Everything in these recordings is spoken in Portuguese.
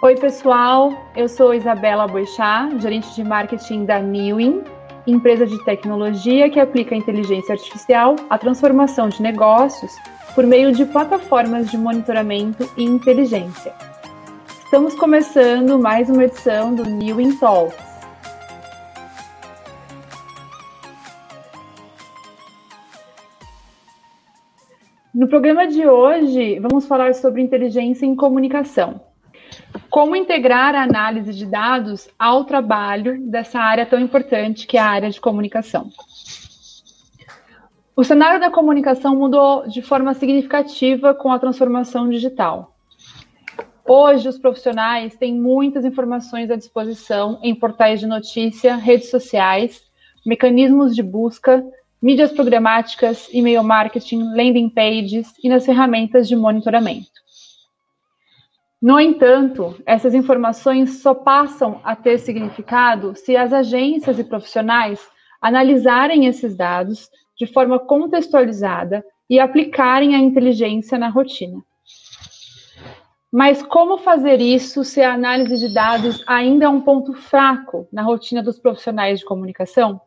Oi, pessoal. Eu sou Isabela Boixá, gerente de marketing da Newin, empresa de tecnologia que aplica inteligência artificial à transformação de negócios por meio de plataformas de monitoramento e inteligência. Estamos começando mais uma edição do Newin Talks. No programa de hoje, vamos falar sobre inteligência em comunicação. Como integrar a análise de dados ao trabalho dessa área tão importante que é a área de comunicação? O cenário da comunicação mudou de forma significativa com a transformação digital. Hoje, os profissionais têm muitas informações à disposição em portais de notícia, redes sociais, mecanismos de busca, mídias programáticas, e-mail marketing, landing pages e nas ferramentas de monitoramento. No entanto, essas informações só passam a ter significado se as agências e profissionais analisarem esses dados de forma contextualizada e aplicarem a inteligência na rotina. Mas como fazer isso se a análise de dados ainda é um ponto fraco na rotina dos profissionais de comunicação?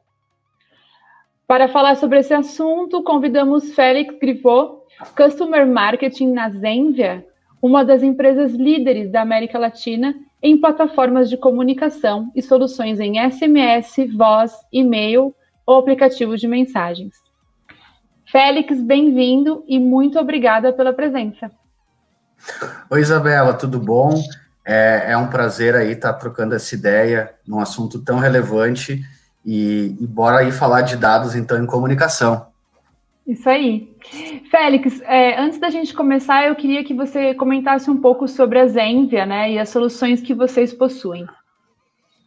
Para falar sobre esse assunto, convidamos Félix Grivot, Customer Marketing na Zenvia, uma das empresas líderes da América Latina em plataformas de comunicação e soluções em SMS, voz, e-mail ou aplicativo de mensagens. Félix, bem-vindo e muito obrigada pela presença. Oi, Isabela, tudo bom? É, é um prazer aí estar trocando essa ideia num assunto tão relevante e, e bora aí falar de dados, então, em comunicação. Isso aí. Félix, é, antes da gente começar, eu queria que você comentasse um pouco sobre a Zenvia, né, e as soluções que vocês possuem.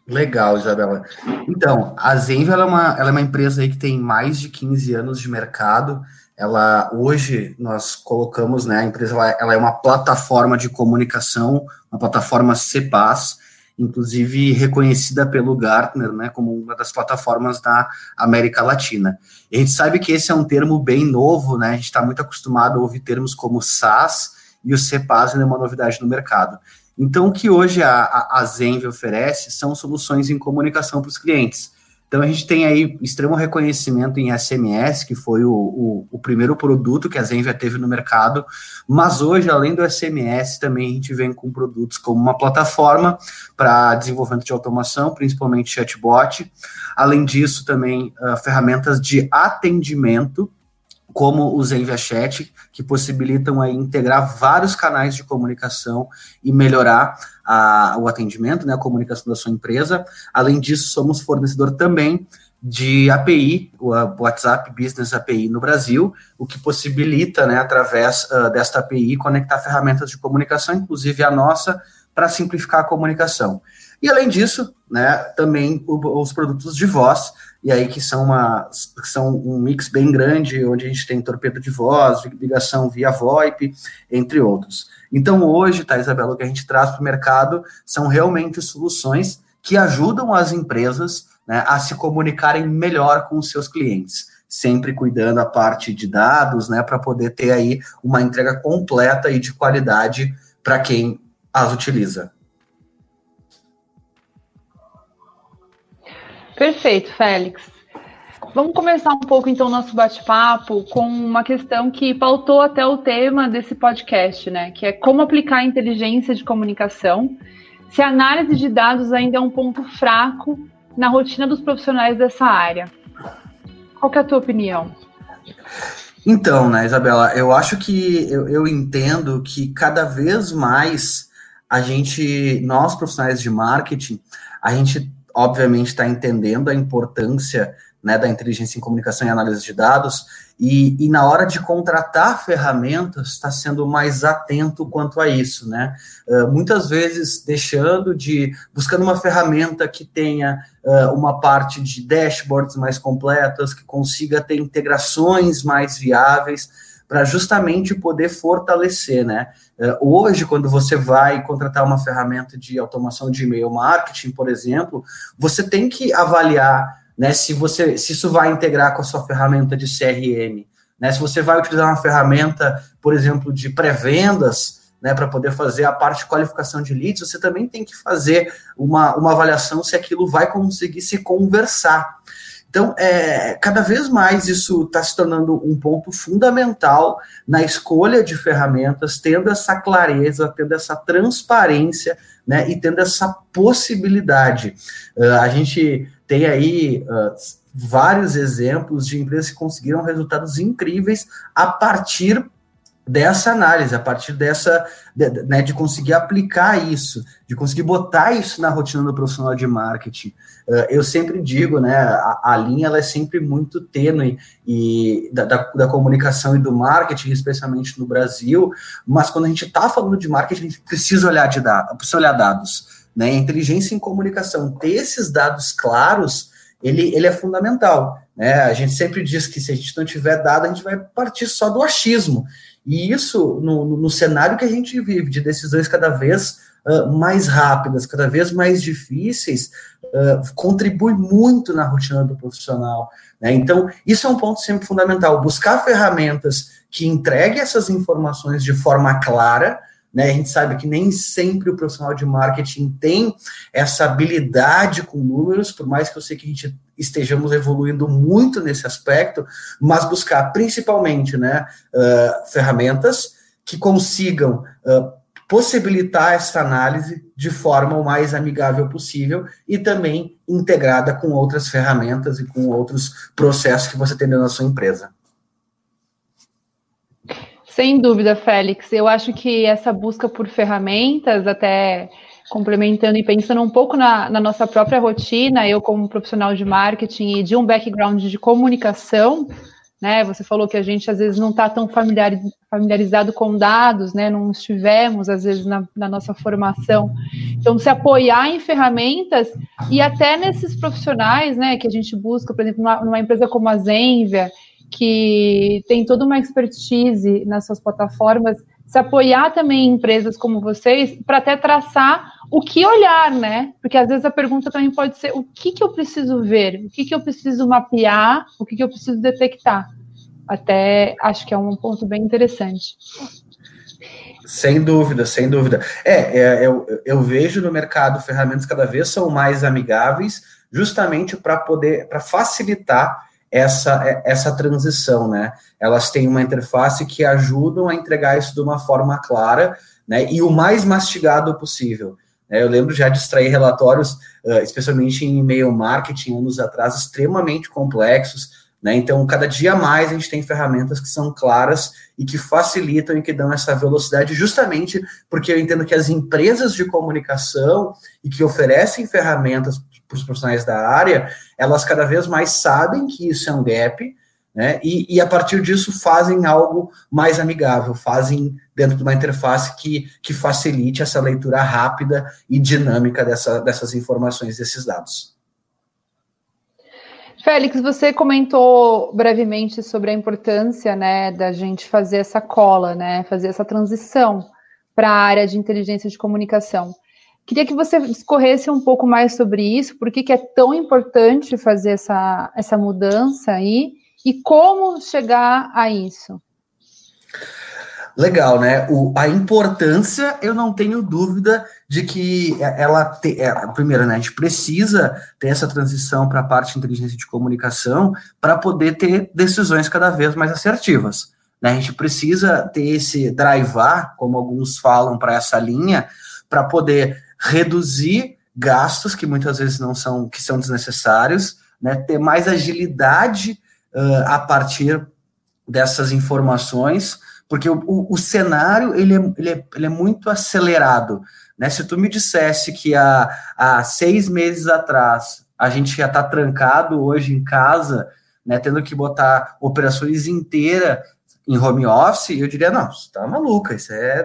Legal, Isabela. Então, a Zenvia ela é, uma, ela é uma empresa aí que tem mais de 15 anos de mercado. Ela hoje nós colocamos, né, a empresa ela, ela é uma plataforma de comunicação, uma plataforma CPaaS, inclusive reconhecida pelo Gartner, né, como uma das plataformas da América Latina. E a gente sabe que esse é um termo bem novo, né, a gente está muito acostumado a ouvir termos como SaaS e o CPaaS é uma novidade no mercado. Então, o que hoje a, a, Zenve oferece são soluções em comunicação para os clientes. Então a gente tem aí extremo reconhecimento em SMS, que foi o, o, o, primeiro produto que a Zenvia teve no mercado, mas hoje, além do SMS, também a gente vem com produtos como uma plataforma para desenvolvimento de automação, principalmente chatbot. Além disso, também uh, ferramentas de atendimento, como o Zenvia Chat, que possibilitam aí integrar vários canais de comunicação e melhorar a, o atendimento, né, a comunicação da sua empresa. Além disso, somos fornecedor também de API, o WhatsApp Business API no Brasil, o que possibilita, né, através uh, desta API, conectar ferramentas de comunicação, inclusive a nossa, para simplificar a comunicação. E além disso, né, também o, os produtos de voz, e aí que são, uma, são um mix bem grande, onde a gente tem torpedo de voz, ligação via VoIP, entre outros. Então, hoje, tá, Isabela, o que a gente traz para o mercado são realmente soluções que ajudam as empresas né, a se comunicarem melhor com os seus clientes, sempre cuidando a parte de dados, né, para poder ter aí uma entrega completa e de qualidade para quem as utiliza. Perfeito, Félix. Vamos começar um pouco então o nosso bate-papo com uma questão que pautou até o tema desse podcast, né? Que é como aplicar a inteligência de comunicação se a análise de dados ainda é um ponto fraco na rotina dos profissionais dessa área. Qual é a tua opinião? Então, né, Isabela, eu acho que eu, eu entendo que cada vez mais a gente, nós profissionais de marketing, a gente obviamente está entendendo a importância né, da inteligência em comunicação e análise de dados, e, e na hora de contratar ferramentas, está sendo mais atento quanto a isso, né? Uh, muitas vezes deixando de, buscando uma ferramenta que tenha uh, uma parte de dashboards mais completas, que consiga ter integrações mais viáveis, para justamente poder fortalecer, né? É, hoje, quando você vai contratar uma ferramenta de automação de e-mail marketing, por exemplo, você tem que avaliar, né, se você se isso vai integrar com a sua ferramenta de CRM, Né? Se você vai utilizar uma ferramenta, por exemplo, de pré-vendas, né, para poder fazer a parte de qualificação de leads, você também tem que fazer uma, uma avaliação se aquilo vai conseguir se conversar. Então, é, cada vez mais isso está se tornando um ponto fundamental na escolha de ferramentas, tendo essa clareza, tendo essa transparência, né, e tendo essa possibilidade. Uh, a gente tem aí uh, vários exemplos de empresas que conseguiram resultados incríveis a partir dessa análise, a partir dessa, de, né, de conseguir aplicar isso, de conseguir botar isso na rotina do profissional de marketing. Uh, eu sempre digo, né, a, a, linha ela é sempre muito tênue e da, da, da, comunicação e do marketing, especialmente no Brasil, mas quando a gente está falando de marketing, a gente precisa olhar de dados, precisa olhar dados, né, inteligência em comunicação, ter esses dados claros, ele, ele é fundamental, né, a gente sempre diz que se a gente não tiver dado, a gente vai partir só do achismo, e isso, no, no cenário que a gente vive, de decisões cada vez uh, mais rápidas, cada vez mais difíceis, uh, contribui muito na rotina do profissional. Né? Então, isso é um ponto sempre fundamental: buscar ferramentas que entreguem essas informações de forma clara. Né, a gente sabe que nem sempre o profissional de marketing tem essa habilidade com números, por mais que eu sei que a gente estejamos evoluindo muito nesse aspecto, mas buscar principalmente né, uh, ferramentas que consigam uh, possibilitar essa análise de forma o mais amigável possível e também integrada com outras ferramentas e com outros processos que você tem na sua empresa. Sem dúvida, Félix. Eu acho que essa busca por ferramentas, até complementando e pensando um pouco na, na, nossa própria rotina, eu como profissional de marketing e de um background de comunicação, né? Você falou que a gente às vezes não está tão familiarizado com dados, né? Não estivemos às vezes na, na, nossa formação. Então, se apoiar em ferramentas e até nesses profissionais, né? Que a gente busca, por exemplo, numa, numa empresa como a Zenvia, que tem toda uma expertise nas suas plataformas se apoiar também em empresas como vocês para até traçar o que olhar, né? Porque às vezes a pergunta também pode ser o que, que eu preciso ver, o que, que eu preciso mapear, o que, que eu preciso detectar. Até acho que é um ponto bem interessante. Sem dúvida, sem dúvida. É, é eu, eu vejo no mercado ferramentas cada vez são mais amigáveis, justamente para poder, para facilitar essa, essa transição, né? Elas têm uma interface que ajudam a entregar isso de uma forma clara, né? E o mais mastigado possível. Né? Eu lembro já de extrair relatórios, especialmente em e-mail marketing, anos atrás, extremamente complexos, né? Então, cada dia mais a gente tem ferramentas que são claras e que facilitam e que dão essa velocidade, justamente porque eu entendo que as empresas de comunicação e que oferecem ferramentas para os profissionais da área, elas cada vez mais sabem que isso é um gap, né? E, e, a partir disso fazem algo mais amigável, fazem dentro de uma interface que, que facilite essa leitura rápida e dinâmica dessa, dessas informações, desses dados. Félix, você comentou brevemente sobre a importância né, da gente fazer essa cola, né, fazer essa transição para a área de inteligência de comunicação. Queria que você discorresse um pouco mais sobre isso, por que, é tão importante fazer essa, essa mudança aí e como chegar a isso. Legal, né? O, a importância, eu não tenho dúvida de que ela te, é, primeiro, né? A gente precisa ter essa transição para a parte de inteligência de comunicação para poder ter decisões cada vez mais assertivas. Né? A gente precisa ter esse drivar, como alguns falam, para essa linha, para poder reduzir gastos que muitas vezes não são que são desnecessários, né, ter mais agilidade uh, a partir dessas informações, porque o, o, o cenário ele é, ele, é, ele é muito acelerado. Né? Se tu me dissesse que há, há seis meses atrás a gente já está trancado hoje em casa, né, tendo que botar operações inteiras em home office, eu diria, não, você tá maluca, isso é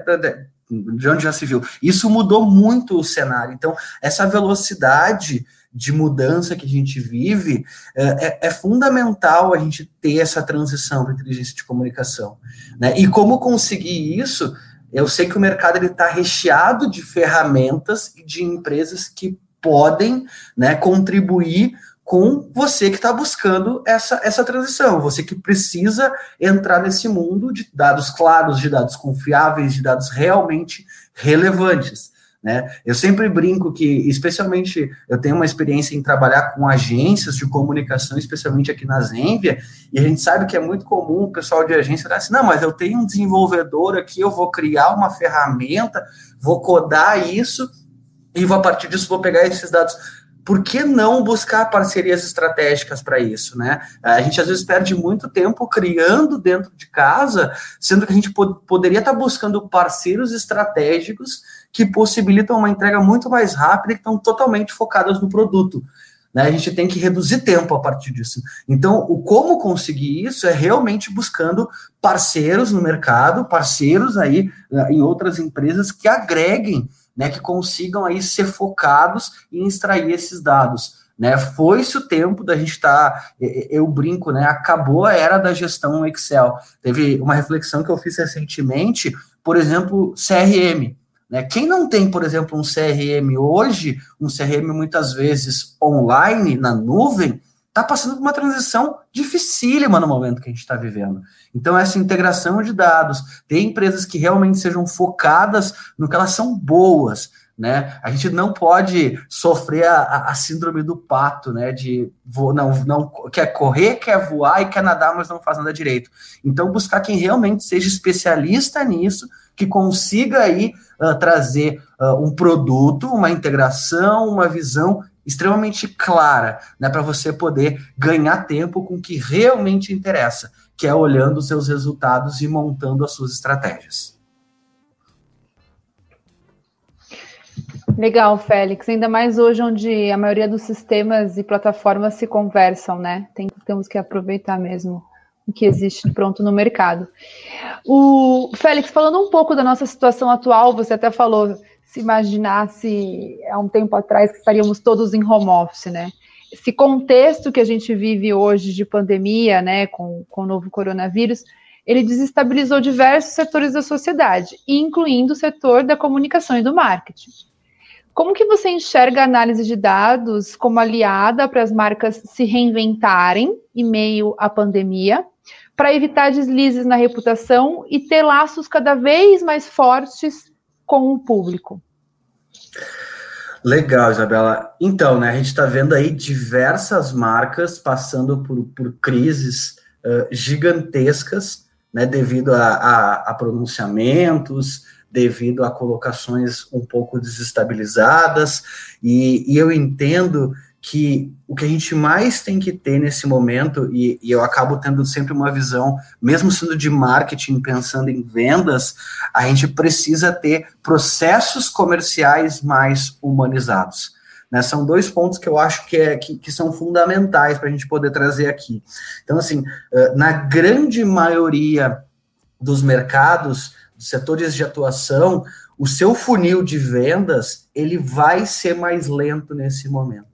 de onde já se viu. Isso mudou muito o cenário. Então, essa velocidade de mudança que a gente vive é, é, é fundamental a gente ter essa transição para inteligência de comunicação. Né? E como conseguir isso? Eu sei que o mercado está recheado de ferramentas e de empresas que podem né, contribuir com você que está buscando essa, essa transição, você que precisa entrar nesse mundo de dados claros, de dados confiáveis, de dados realmente relevantes. Né? Eu sempre brinco que, especialmente, eu tenho uma experiência em trabalhar com agências de comunicação, especialmente aqui na Zenvia, e a gente sabe que é muito comum o pessoal de agência falar assim: não, mas eu tenho um desenvolvedor aqui, eu vou criar uma ferramenta, vou codar isso, e vou, a partir disso vou pegar esses dados por que não buscar parcerias estratégicas para isso, né? A gente às vezes perde muito tempo criando dentro de casa, sendo que a gente pod poderia estar tá buscando parceiros estratégicos que possibilitam uma entrega muito mais rápida e que estão totalmente focadas no produto. Né? A gente tem que reduzir tempo a partir disso. Então, o como conseguir isso é realmente buscando parceiros no mercado, parceiros aí eh, em outras empresas que agreguem né, que consigam aí ser focados em extrair esses dados. Né, foi-se o tempo da gente estar, tá, eu brinco, né, acabou a era da gestão Excel. Teve uma reflexão que eu fiz recentemente, por exemplo, CRM. Né? Quem não tem, por exemplo, um CRM hoje, um CRM muitas vezes online, na nuvem, está passando por uma transição dificílima no momento que a gente está vivendo. Então, essa integração de dados, ter empresas que realmente sejam focadas no que elas são boas, né? A gente não pode sofrer a, a síndrome do pato, né? De vo, não, não quer correr, quer voar e quer nadar, mas não faz nada direito. Então, buscar quem realmente seja especialista nisso, que consiga aí uh, trazer uh, um produto, uma integração, uma visão extremamente clara, né, para você poder ganhar tempo com o que realmente interessa, que é olhando os seus resultados e montando as suas estratégias. Legal, Félix. Ainda mais hoje, onde a maioria dos sistemas e plataformas se conversam, né? Tem, temos que aproveitar mesmo o que existe pronto no mercado. O Félix, falando um pouco da nossa situação atual, você até falou se imaginasse há um tempo atrás que estaríamos todos em home office, né? esse contexto que a gente vive hoje de pandemia, né, com, com o novo coronavírus, ele desestabilizou diversos setores da sociedade, incluindo o setor da comunicação e do marketing. Como que você enxerga a análise de dados como aliada para as marcas se reinventarem em meio à pandemia, para evitar deslizes na reputação e ter laços cada vez mais fortes com o público? Legal, Isabela. Então, né, a gente está vendo aí diversas marcas passando por, por crises uh, gigantescas, né, devido a, a, a, pronunciamentos, devido a colocações um pouco desestabilizadas, e, e eu entendo que o que a gente mais tem que ter nesse momento, e, e, eu acabo tendo sempre uma visão, mesmo sendo de marketing, pensando em vendas, a gente precisa ter processos comerciais mais humanizados. Né? São dois pontos que eu acho que, é, que, que são fundamentais para a gente poder trazer aqui. Então, assim, na grande maioria dos mercados, dos setores de atuação, o seu funil de vendas, ele vai ser mais lento nesse momento.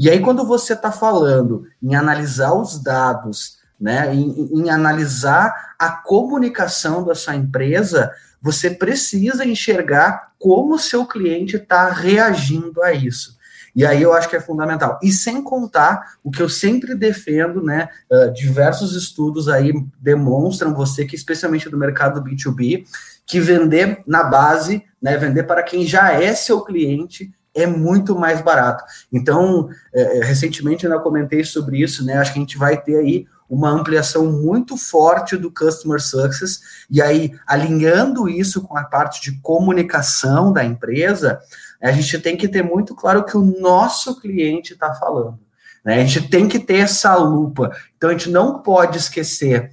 E aí, quando você está falando em analisar os dados, né, em, em analisar a comunicação da sua empresa, você precisa enxergar como o seu cliente está reagindo a isso. E aí eu acho que é fundamental. E sem contar o que eu sempre defendo, né? Uh, diversos estudos aí demonstram você que, especialmente do mercado B2B, que vender na base, né? Vender para quem já é seu cliente é muito mais barato. Então, é, é, recentemente eu comentei sobre isso, né? Acho que a gente vai ter aí uma ampliação muito forte do customer success, e aí, alinhando isso com a parte de comunicação da empresa, a gente tem que ter muito claro o que o nosso cliente está falando. Né? A gente tem que ter essa lupa. Então, a gente não pode esquecer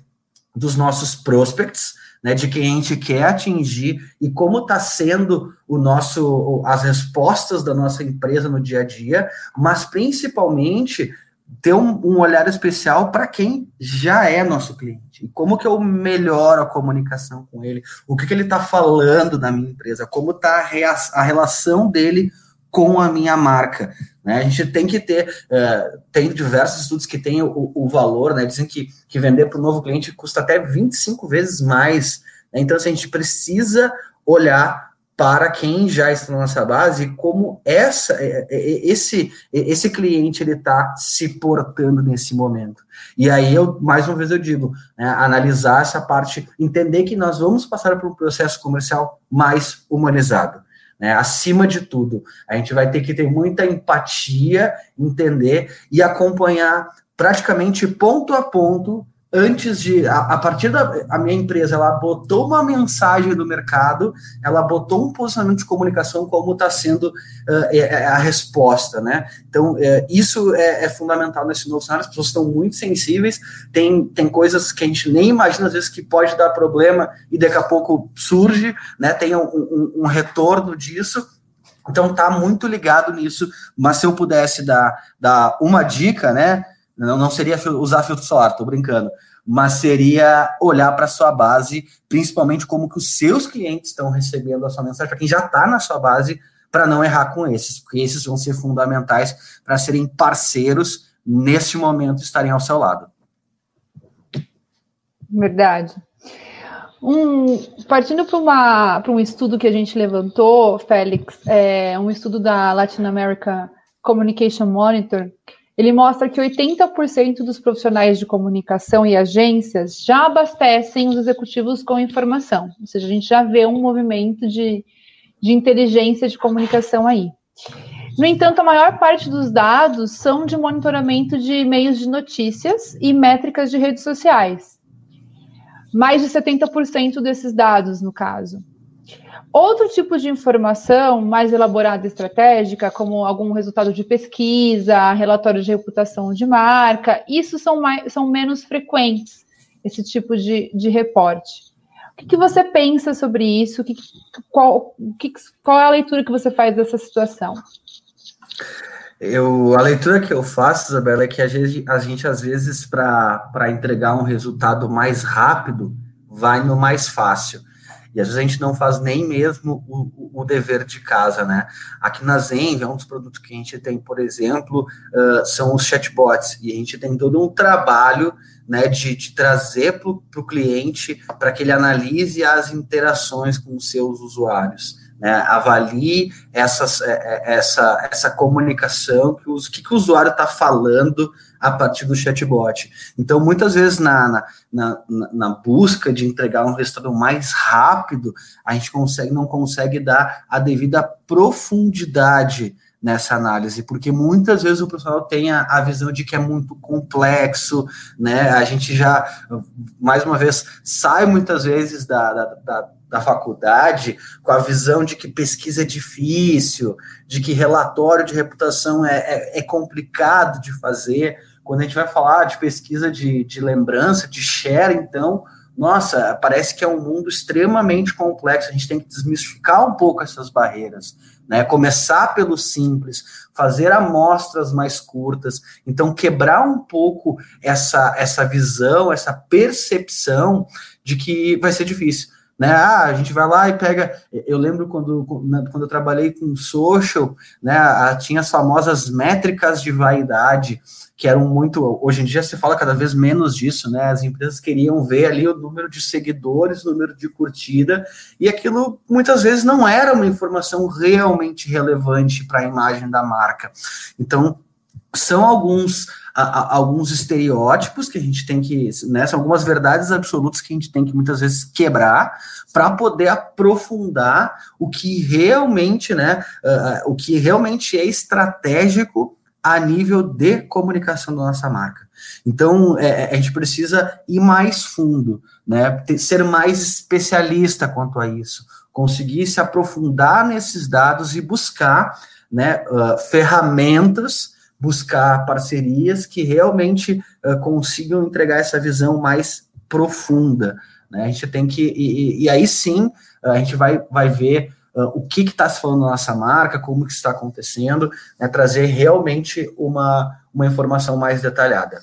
dos nossos prospects, né, de quem a gente quer atingir e como está sendo o nosso as respostas da nossa empresa no dia a dia, mas principalmente ter um, um olhar especial para quem já é nosso cliente. E como que eu melhoro a comunicação com ele, o que, que ele está falando da minha empresa, como está a, a relação dele com a minha marca. Né? A gente tem que ter, uh, tem diversos estudos que têm o, o valor, né? dizem que, que vender para o novo cliente custa até 25 vezes mais. Né? Então, assim, a gente precisa olhar para quem já está na nossa base, como essa, esse, esse cliente ele está se portando nesse momento. E aí eu mais uma vez eu digo, né, analisar essa parte, entender que nós vamos passar por um processo comercial mais humanizado. Né? Acima de tudo, a gente vai ter que ter muita empatia, entender e acompanhar praticamente ponto a ponto antes de a, a, partir da a minha empresa ela botou uma mensagem no mercado ela botou um posicionamento de comunicação como está sendo uh, a resposta né? Então uh, isso é, é, fundamental nesse novo cenário as pessoas estão muito sensíveis tem tem coisas que a gente nem imagina às vezes que pode dar problema e daqui a pouco surge né? Tem um, um, um retorno disso. Então tá muito ligado nisso mas se eu pudesse dar dar uma dica né não, não seria usar filtro solar, estou brincando, mas seria olhar para a sua base, principalmente como que os seus clientes estão recebendo a sua mensagem, para quem já está na sua base, para não errar com esses, porque esses vão ser fundamentais para serem parceiros neste momento estarem ao seu lado. Verdade. Um, partindo para um estudo que a gente levantou, Félix, é um estudo da Latin America Communication Monitor, ele mostra que 80% dos profissionais de comunicação e agências já abastecem os executivos com informação. Ou seja, a gente já vê um movimento de, de inteligência de comunicação aí. No entanto, a maior parte dos dados são de monitoramento de meios de notícias e métricas de redes sociais. Mais de 70% desses dados, no caso. Outro tipo de informação mais elaborada e estratégica, como algum resultado de pesquisa, relatório de reputação de marca, isso são, mais, são menos frequentes, esse tipo de, de reporte. O que, que você pensa sobre isso? Que, qual, que, qual é a leitura que você faz dessa situação? Eu, a leitura que eu faço, Isabela, é que a gente, a gente às vezes, para entregar um resultado mais rápido, vai no mais fácil. E às vezes a gente não faz nem mesmo o, o, dever de casa, né? Aqui na Zenv, é um dos produtos que a gente tem, por exemplo, uh, são os chatbots. E a gente tem todo um trabalho né, de, de trazer para o cliente para que ele analise as interações com os seus usuários. Né, avalie essas, é, é, essa, essa comunicação, que, os, que, que o usuário está falando a partir do chatbot. Então, muitas vezes, na, na, na, na, busca de entregar um resultado mais rápido, a gente consegue, não consegue dar a devida profundidade nessa análise, porque muitas vezes o pessoal tem a, a, visão de que é muito complexo, né? A gente já, mais uma vez, sai muitas vezes da, da, da da faculdade com a visão de que pesquisa é difícil, de que relatório de reputação é, é, é complicado de fazer. Quando a gente vai falar de pesquisa de, de lembrança, de share, então, nossa, parece que é um mundo extremamente complexo. A gente tem que desmistificar um pouco essas barreiras, né? Começar pelo simples, fazer amostras mais curtas, então quebrar um pouco essa, essa visão, essa percepção de que vai ser difícil né? Ah, a gente vai lá e pega. Eu lembro quando, quando eu trabalhei com social, né? Tinha as famosas métricas de vaidade, que eram muito. Hoje em dia se fala cada vez menos disso, né? As empresas queriam ver ali o número de seguidores, o número de curtida, e aquilo muitas vezes não era uma informação realmente relevante para a imagem da marca. Então, são alguns a, a, alguns estereótipos que a gente tem que, né, são algumas verdades absolutas que a gente tem que muitas vezes quebrar para poder aprofundar o que realmente, né, uh, o que realmente é estratégico a nível de comunicação da nossa marca. Então, é, é a gente precisa ir mais fundo, né, ter, ser mais especialista quanto a isso, conseguir se aprofundar nesses dados e buscar, né, uh, ferramentas buscar parcerias que realmente uh, consigam entregar essa visão mais profunda. Né? A gente tem que, e, e aí sim, a gente vai, vai ver uh, o que está se falando na nossa marca, como que está acontecendo, né? trazer realmente uma, uma informação mais detalhada.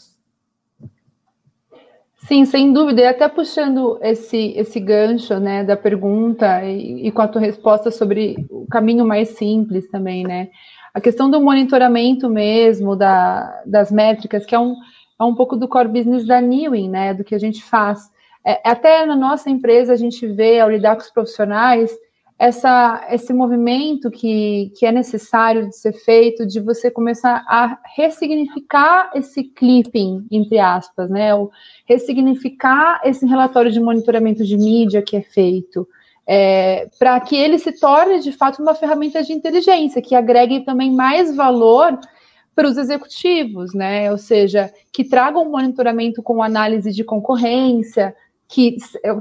Sim, sem dúvida, e até puxando esse, esse gancho né, da pergunta e, e com a tua resposta sobre o caminho mais simples também, né? A questão do monitoramento mesmo, da, das métricas, que é um, é um pouco do core business da Newing, né? Do que a gente faz. É, até na nossa empresa, a gente vê, ao lidar com os profissionais, essa, esse movimento que, que é necessário de ser feito, de você começar a ressignificar esse clipping, entre aspas, né? O ressignificar esse relatório de monitoramento de mídia que é feito, é, para que ele se torne, de fato, uma ferramenta de inteligência, que agregue também mais valor para os executivos, né? Ou seja, que traga um monitoramento com análise de concorrência, que,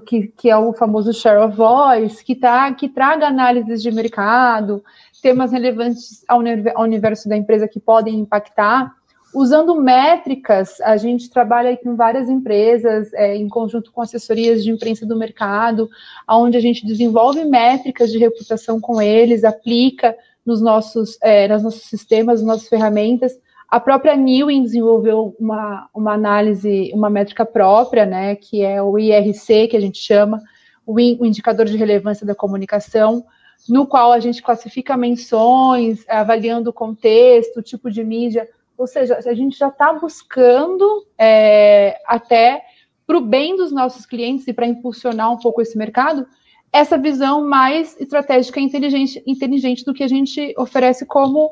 que, que é o famoso share of voice, que, tá, que traga análises de mercado, temas relevantes ao, ao universo da empresa que podem impactar. Usando métricas, a gente trabalha com várias empresas, é, em conjunto com assessorias de imprensa do mercado, onde a gente desenvolve métricas de reputação com eles, aplica nos nossos, é, nos nossos sistemas, nas nossas ferramentas, a própria Newin desenvolveu uma, uma análise, uma métrica própria, né, que é o IRC, que a gente chama, o, o indicador de relevância da comunicação, no qual a gente classifica menções, avaliando o contexto, o tipo de mídia, ou seja, a gente já está buscando é, até para o bem dos nossos clientes e para impulsionar um pouco esse mercado, essa visão mais estratégica e inteligente, inteligente do que a gente oferece como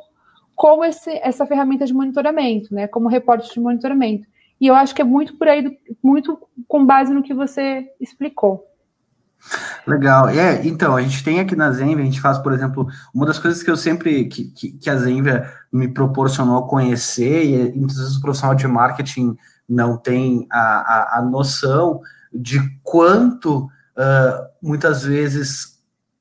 como esse, essa ferramenta de monitoramento, né? Como reporte de monitoramento. E eu acho que é muito por aí, muito com base no que você explicou. Legal. É, então, a gente tem aqui na Zenvia, a gente faz, por exemplo, uma das coisas que eu sempre, que, que, que a Zenvia me proporcionou conhecer, e muitas vezes o profissional de marketing não tem a, a, a noção de quanto, uh, muitas vezes,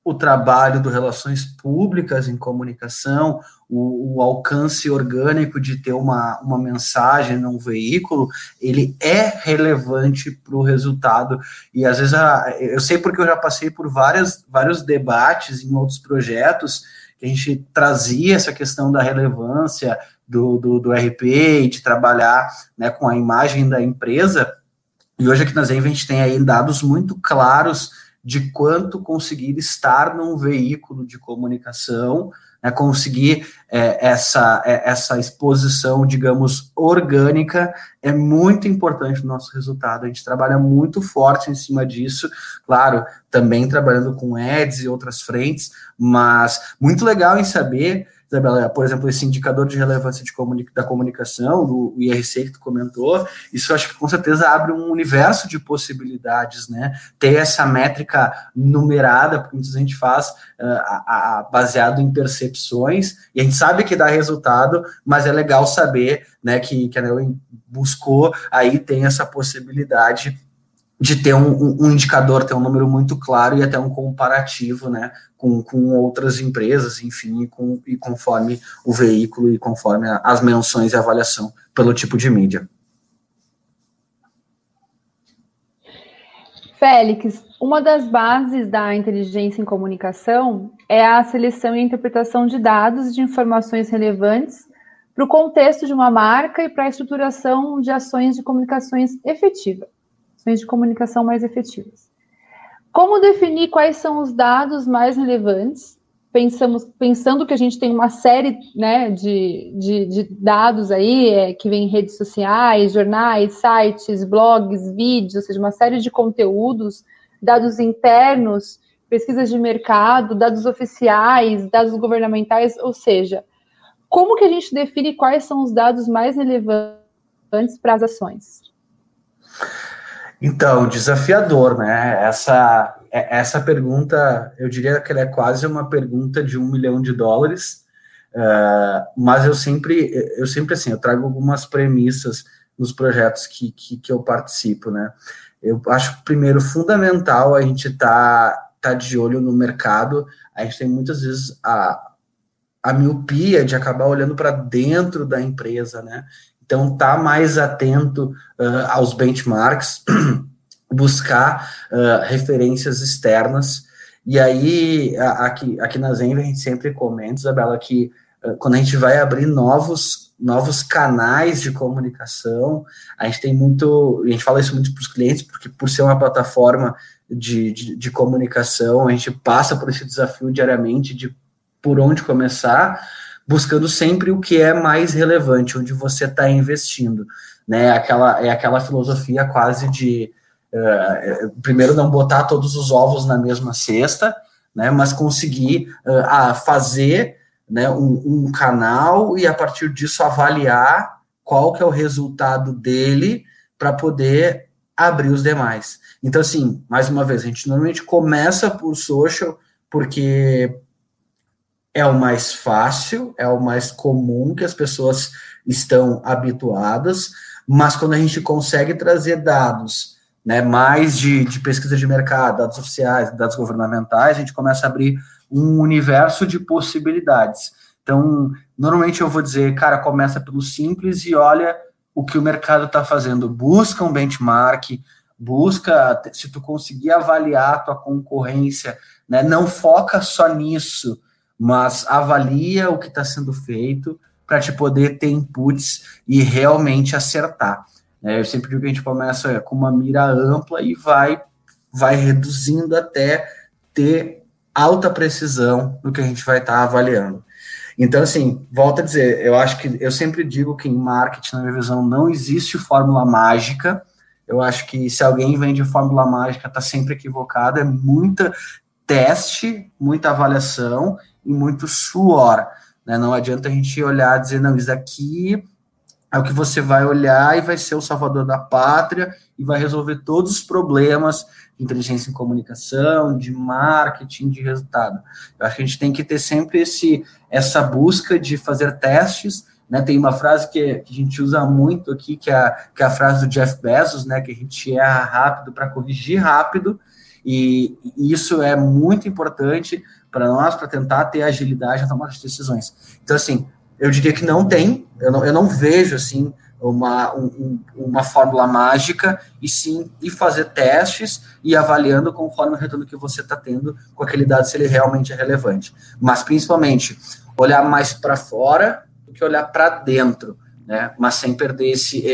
o trabalho do relações públicas em comunicação, o, o, alcance orgânico de ter uma, uma mensagem num veículo, ele é relevante para o resultado. E às vezes a, eu sei porque eu já passei por várias, vários debates em outros projetos que a gente trazia essa questão da relevância do, do, do RP e de trabalhar né, com a imagem da empresa. E hoje aqui na Zenv a gente tem aí dados muito claros de quanto conseguir estar num veículo de comunicação, né, conseguir é, essa, é, essa exposição, digamos, orgânica, é muito importante no nosso resultado. A gente trabalha muito forte em cima disso, claro, também trabalhando com ads e outras frentes, mas muito legal em saber Isabela, por exemplo, esse indicador de relevância de da comunicação, do IRC que tu comentou, isso acho que com certeza abre um universo de possibilidades, né? Ter essa métrica numerada, porque muitas vezes a gente faz uh, a, a, baseado em percepções, e a gente sabe que dá resultado, mas é legal saber, né, que, que a Neo buscou, aí tem essa possibilidade de ter um, um, indicador, ter um número muito claro e até um comparativo, né, com, com outras empresas, enfim, e, com, e conforme o veículo e conforme a, as menções e avaliação pelo tipo de mídia. Félix, uma das bases da inteligência em comunicação é a seleção e interpretação de dados de informações relevantes para o contexto de uma marca e para a estruturação de ações de comunicações ações de comunicação mais efetivas. Como definir quais são os dados mais relevantes? Pensamos, pensando que a gente tem uma série né, de, de, de dados aí, é, que vem em redes sociais, jornais, sites, blogs, vídeos, ou seja, uma série de conteúdos, dados internos, pesquisas de mercado, dados oficiais, dados governamentais, ou seja, como que a gente define quais são os dados mais relevantes para as ações? Então, desafiador, né? Essa, é, essa pergunta, eu diria que ela é quase uma pergunta de um milhão de dólares, uh, mas eu sempre, eu sempre assim, eu trago algumas premissas nos projetos que, que, que eu participo, né? Eu acho, primeiro, fundamental a gente estar tá, tá de olho no mercado, a gente tem muitas vezes a, a miopia de acabar olhando para dentro da empresa, né? Então, tá mais atento uh, aos benchmarks, buscar uh, referências externas. E aí, aqui, aqui na Zenva, a gente sempre comenta, Isabela, que uh, quando a gente vai abrir novos, novos canais de comunicação, a gente tem muito, a gente fala isso muito para os clientes, porque por ser uma plataforma de, de, de comunicação, a gente passa por esse desafio diariamente de por onde começar, buscando sempre o que é mais relevante, onde você está investindo. Né? Aquela, é aquela filosofia quase de uh, primeiro não botar todos os ovos na mesma cesta, né, mas conseguir uh, fazer né, um, um, canal e a partir disso avaliar qual que é o resultado dele para poder abrir os demais. Então, assim, mais uma vez, a gente normalmente começa por social porque é o mais fácil, é o mais comum que as pessoas estão habituadas, mas quando a gente consegue trazer dados, né, mais de, de pesquisa de mercado, dados oficiais, dados governamentais, a gente começa a abrir um universo de possibilidades. Então, normalmente eu vou dizer, cara, começa pelo simples e olha o que o mercado está fazendo. Busca um benchmark, busca, se tu conseguir avaliar a tua concorrência, né, não foca só nisso, mas avalia o que está sendo feito para te poder ter inputs e realmente acertar. É, eu sempre digo que a gente começa com uma mira ampla e vai, vai reduzindo até ter alta precisão no que a gente vai estar tá avaliando. Então, assim, volto a dizer, eu acho que eu sempre digo que em marketing, na minha visão, não existe fórmula mágica. Eu acho que se alguém vende fórmula mágica, está sempre equivocado. É muita teste, muita avaliação e muito suor. Né? Não adianta a gente olhar e dizer, não, isso aqui é o que você vai olhar e vai ser o salvador da pátria e vai resolver todos os problemas de inteligência em comunicação, de marketing, de resultado. Eu acho que a gente tem que ter sempre esse, essa busca de fazer testes. Né? Tem uma frase que, que a gente usa muito aqui, que é, que é a frase do Jeff Bezos, né? que a gente erra rápido para corrigir rápido, e, isso é muito importante para nós, para tentar ter agilidade na tomada de decisões. Então, assim, eu diria que não tem, eu não, eu não vejo, assim, uma, um, uma fórmula mágica, e sim e fazer testes e avaliando conforme o retorno que você está tendo com aquele dado, se ele realmente é relevante. Mas, principalmente, olhar mais para fora do que olhar para dentro, né? mas sem perder esse,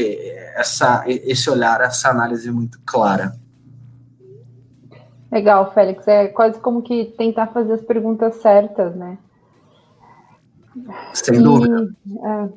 essa, esse olhar, essa análise muito clara. Legal, Félix. É quase como que tentar fazer as perguntas certas, né? Sem e, dúvida. É,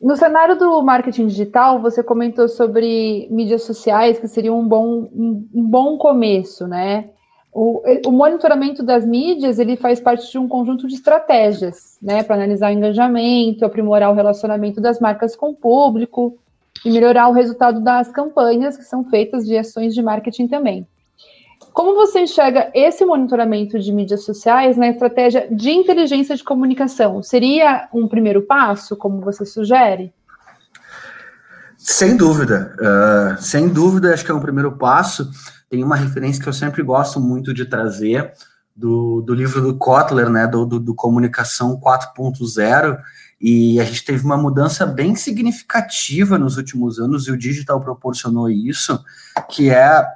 no cenário do marketing digital, você comentou sobre mídias sociais, que seria um bom, um, um bom começo, né? O, o, monitoramento das mídias ele faz parte de um conjunto de estratégias, né, para analisar o engajamento, aprimorar o relacionamento das marcas com o público e melhorar o resultado das campanhas que são feitas de ações de marketing também. Como você enxerga esse monitoramento de mídias sociais na estratégia de inteligência de comunicação? Seria um primeiro passo, como você sugere? Sem dúvida, uh, sem dúvida, acho que é um primeiro passo. Tem uma referência que eu sempre gosto muito de trazer do, do livro do Kotler, né, do, do, do Comunicação 4.0, e a gente teve uma mudança bem significativa nos últimos anos, e o digital proporcionou isso, que é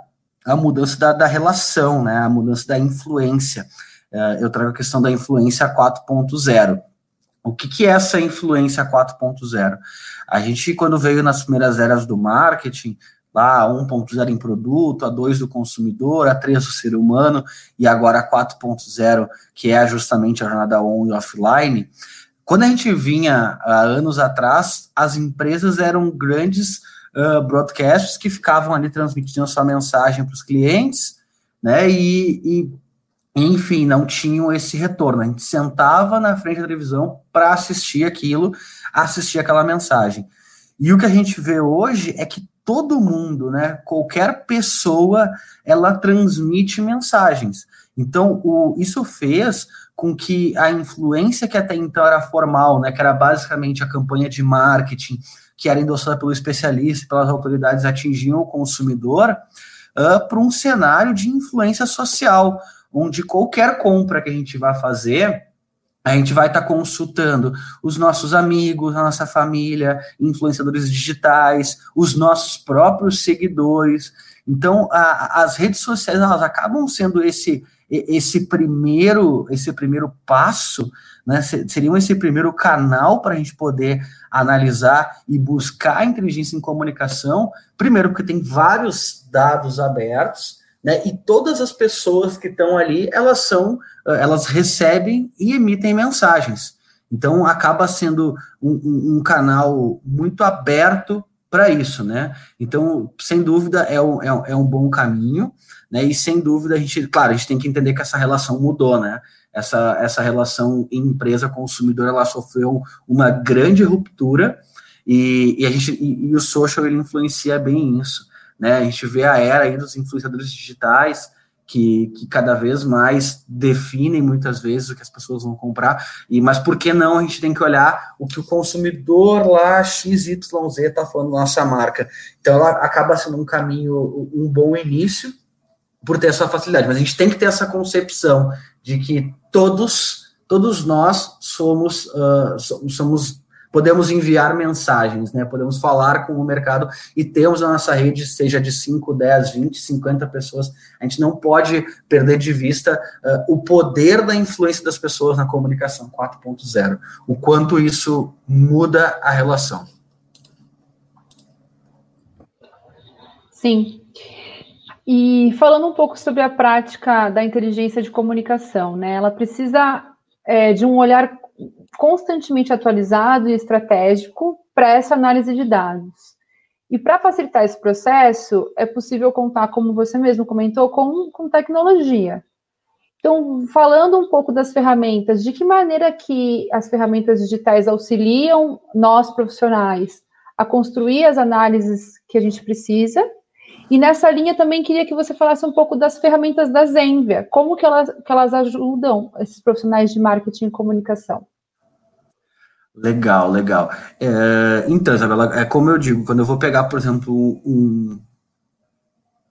a mudança da, da relação, né, a mudança da influência. Uh, eu trago a questão da influência 4.0. O que, que é essa influência 4.0? A gente, quando veio nas primeiras eras do marketing, lá 1.0 em produto, a 2 do consumidor, a 3 do ser humano, e agora a 4.0, que é justamente a jornada on e offline, quando a gente vinha há anos atrás, as empresas eram grandes uh, broadcasts que ficavam ali transmitindo sua mensagem para os clientes, né? E, e, enfim, não tinham esse retorno. A gente sentava na frente da televisão para assistir aquilo, assistir aquela mensagem. E o que a gente vê hoje é que todo mundo, né, qualquer pessoa, ela transmite mensagens. Então, o, isso fez com que a influência que até então era formal, né, que era basicamente a campanha de marketing, que era endossada pelo especialista, pelas autoridades, atingiam o consumidor, uh, para um cenário de influência social, onde qualquer compra que a gente vai fazer, a gente vai estar tá consultando os nossos amigos, a nossa família, influenciadores digitais, os nossos próprios seguidores. Então, a, as redes sociais elas acabam sendo esse esse primeiro esse primeiro passo, né, seriam esse primeiro canal para a gente poder analisar e buscar inteligência em comunicação, primeiro porque tem vários dados abertos, né, e todas as pessoas que estão ali, elas são, elas recebem e emitem mensagens. Então, acaba sendo um, um, um canal muito aberto para isso, né? Então, sem dúvida, é um, é, um, é um bom caminho, né? E sem dúvida, a gente, claro, a gente tem que entender que essa relação mudou, né? Essa, essa relação empresa-consumidor, ela sofreu uma grande ruptura e, e a gente, e, e, o social, ele influencia bem isso, né? A gente vê a era aí dos influenciadores digitais, que, que, cada vez mais definem muitas vezes o que as pessoas vão comprar, e mas por que não a gente tem que olhar o que o consumidor lá XYZ está falando nossa marca. Então ela acaba sendo um caminho, um bom início por ter essa facilidade, mas a gente tem que ter essa concepção de que todos, todos nós somos, uh, somos podemos enviar mensagens, né? Podemos falar com o mercado e temos a nossa rede, seja de 5, 10, 20, 50 pessoas. A gente não pode perder de vista uh, o poder da influência das pessoas na comunicação 4.0, o quanto isso muda a relação. Sim. E falando um pouco sobre a prática da inteligência de comunicação, né? Ela precisa é, de um olhar constantemente atualizado e estratégico para essa análise de dados. E para facilitar esse processo, é possível contar, como você mesmo comentou, com, com tecnologia. Então, falando um pouco das ferramentas, de que maneira que as ferramentas digitais auxiliam nós profissionais a construir as análises que a gente precisa? E nessa linha também queria que você falasse um pouco das ferramentas da Zenvia, como que elas, que elas ajudam esses profissionais de marketing e comunicação. Legal, legal. É, então, Isabela, é como eu digo, quando eu vou pegar, por exemplo, um,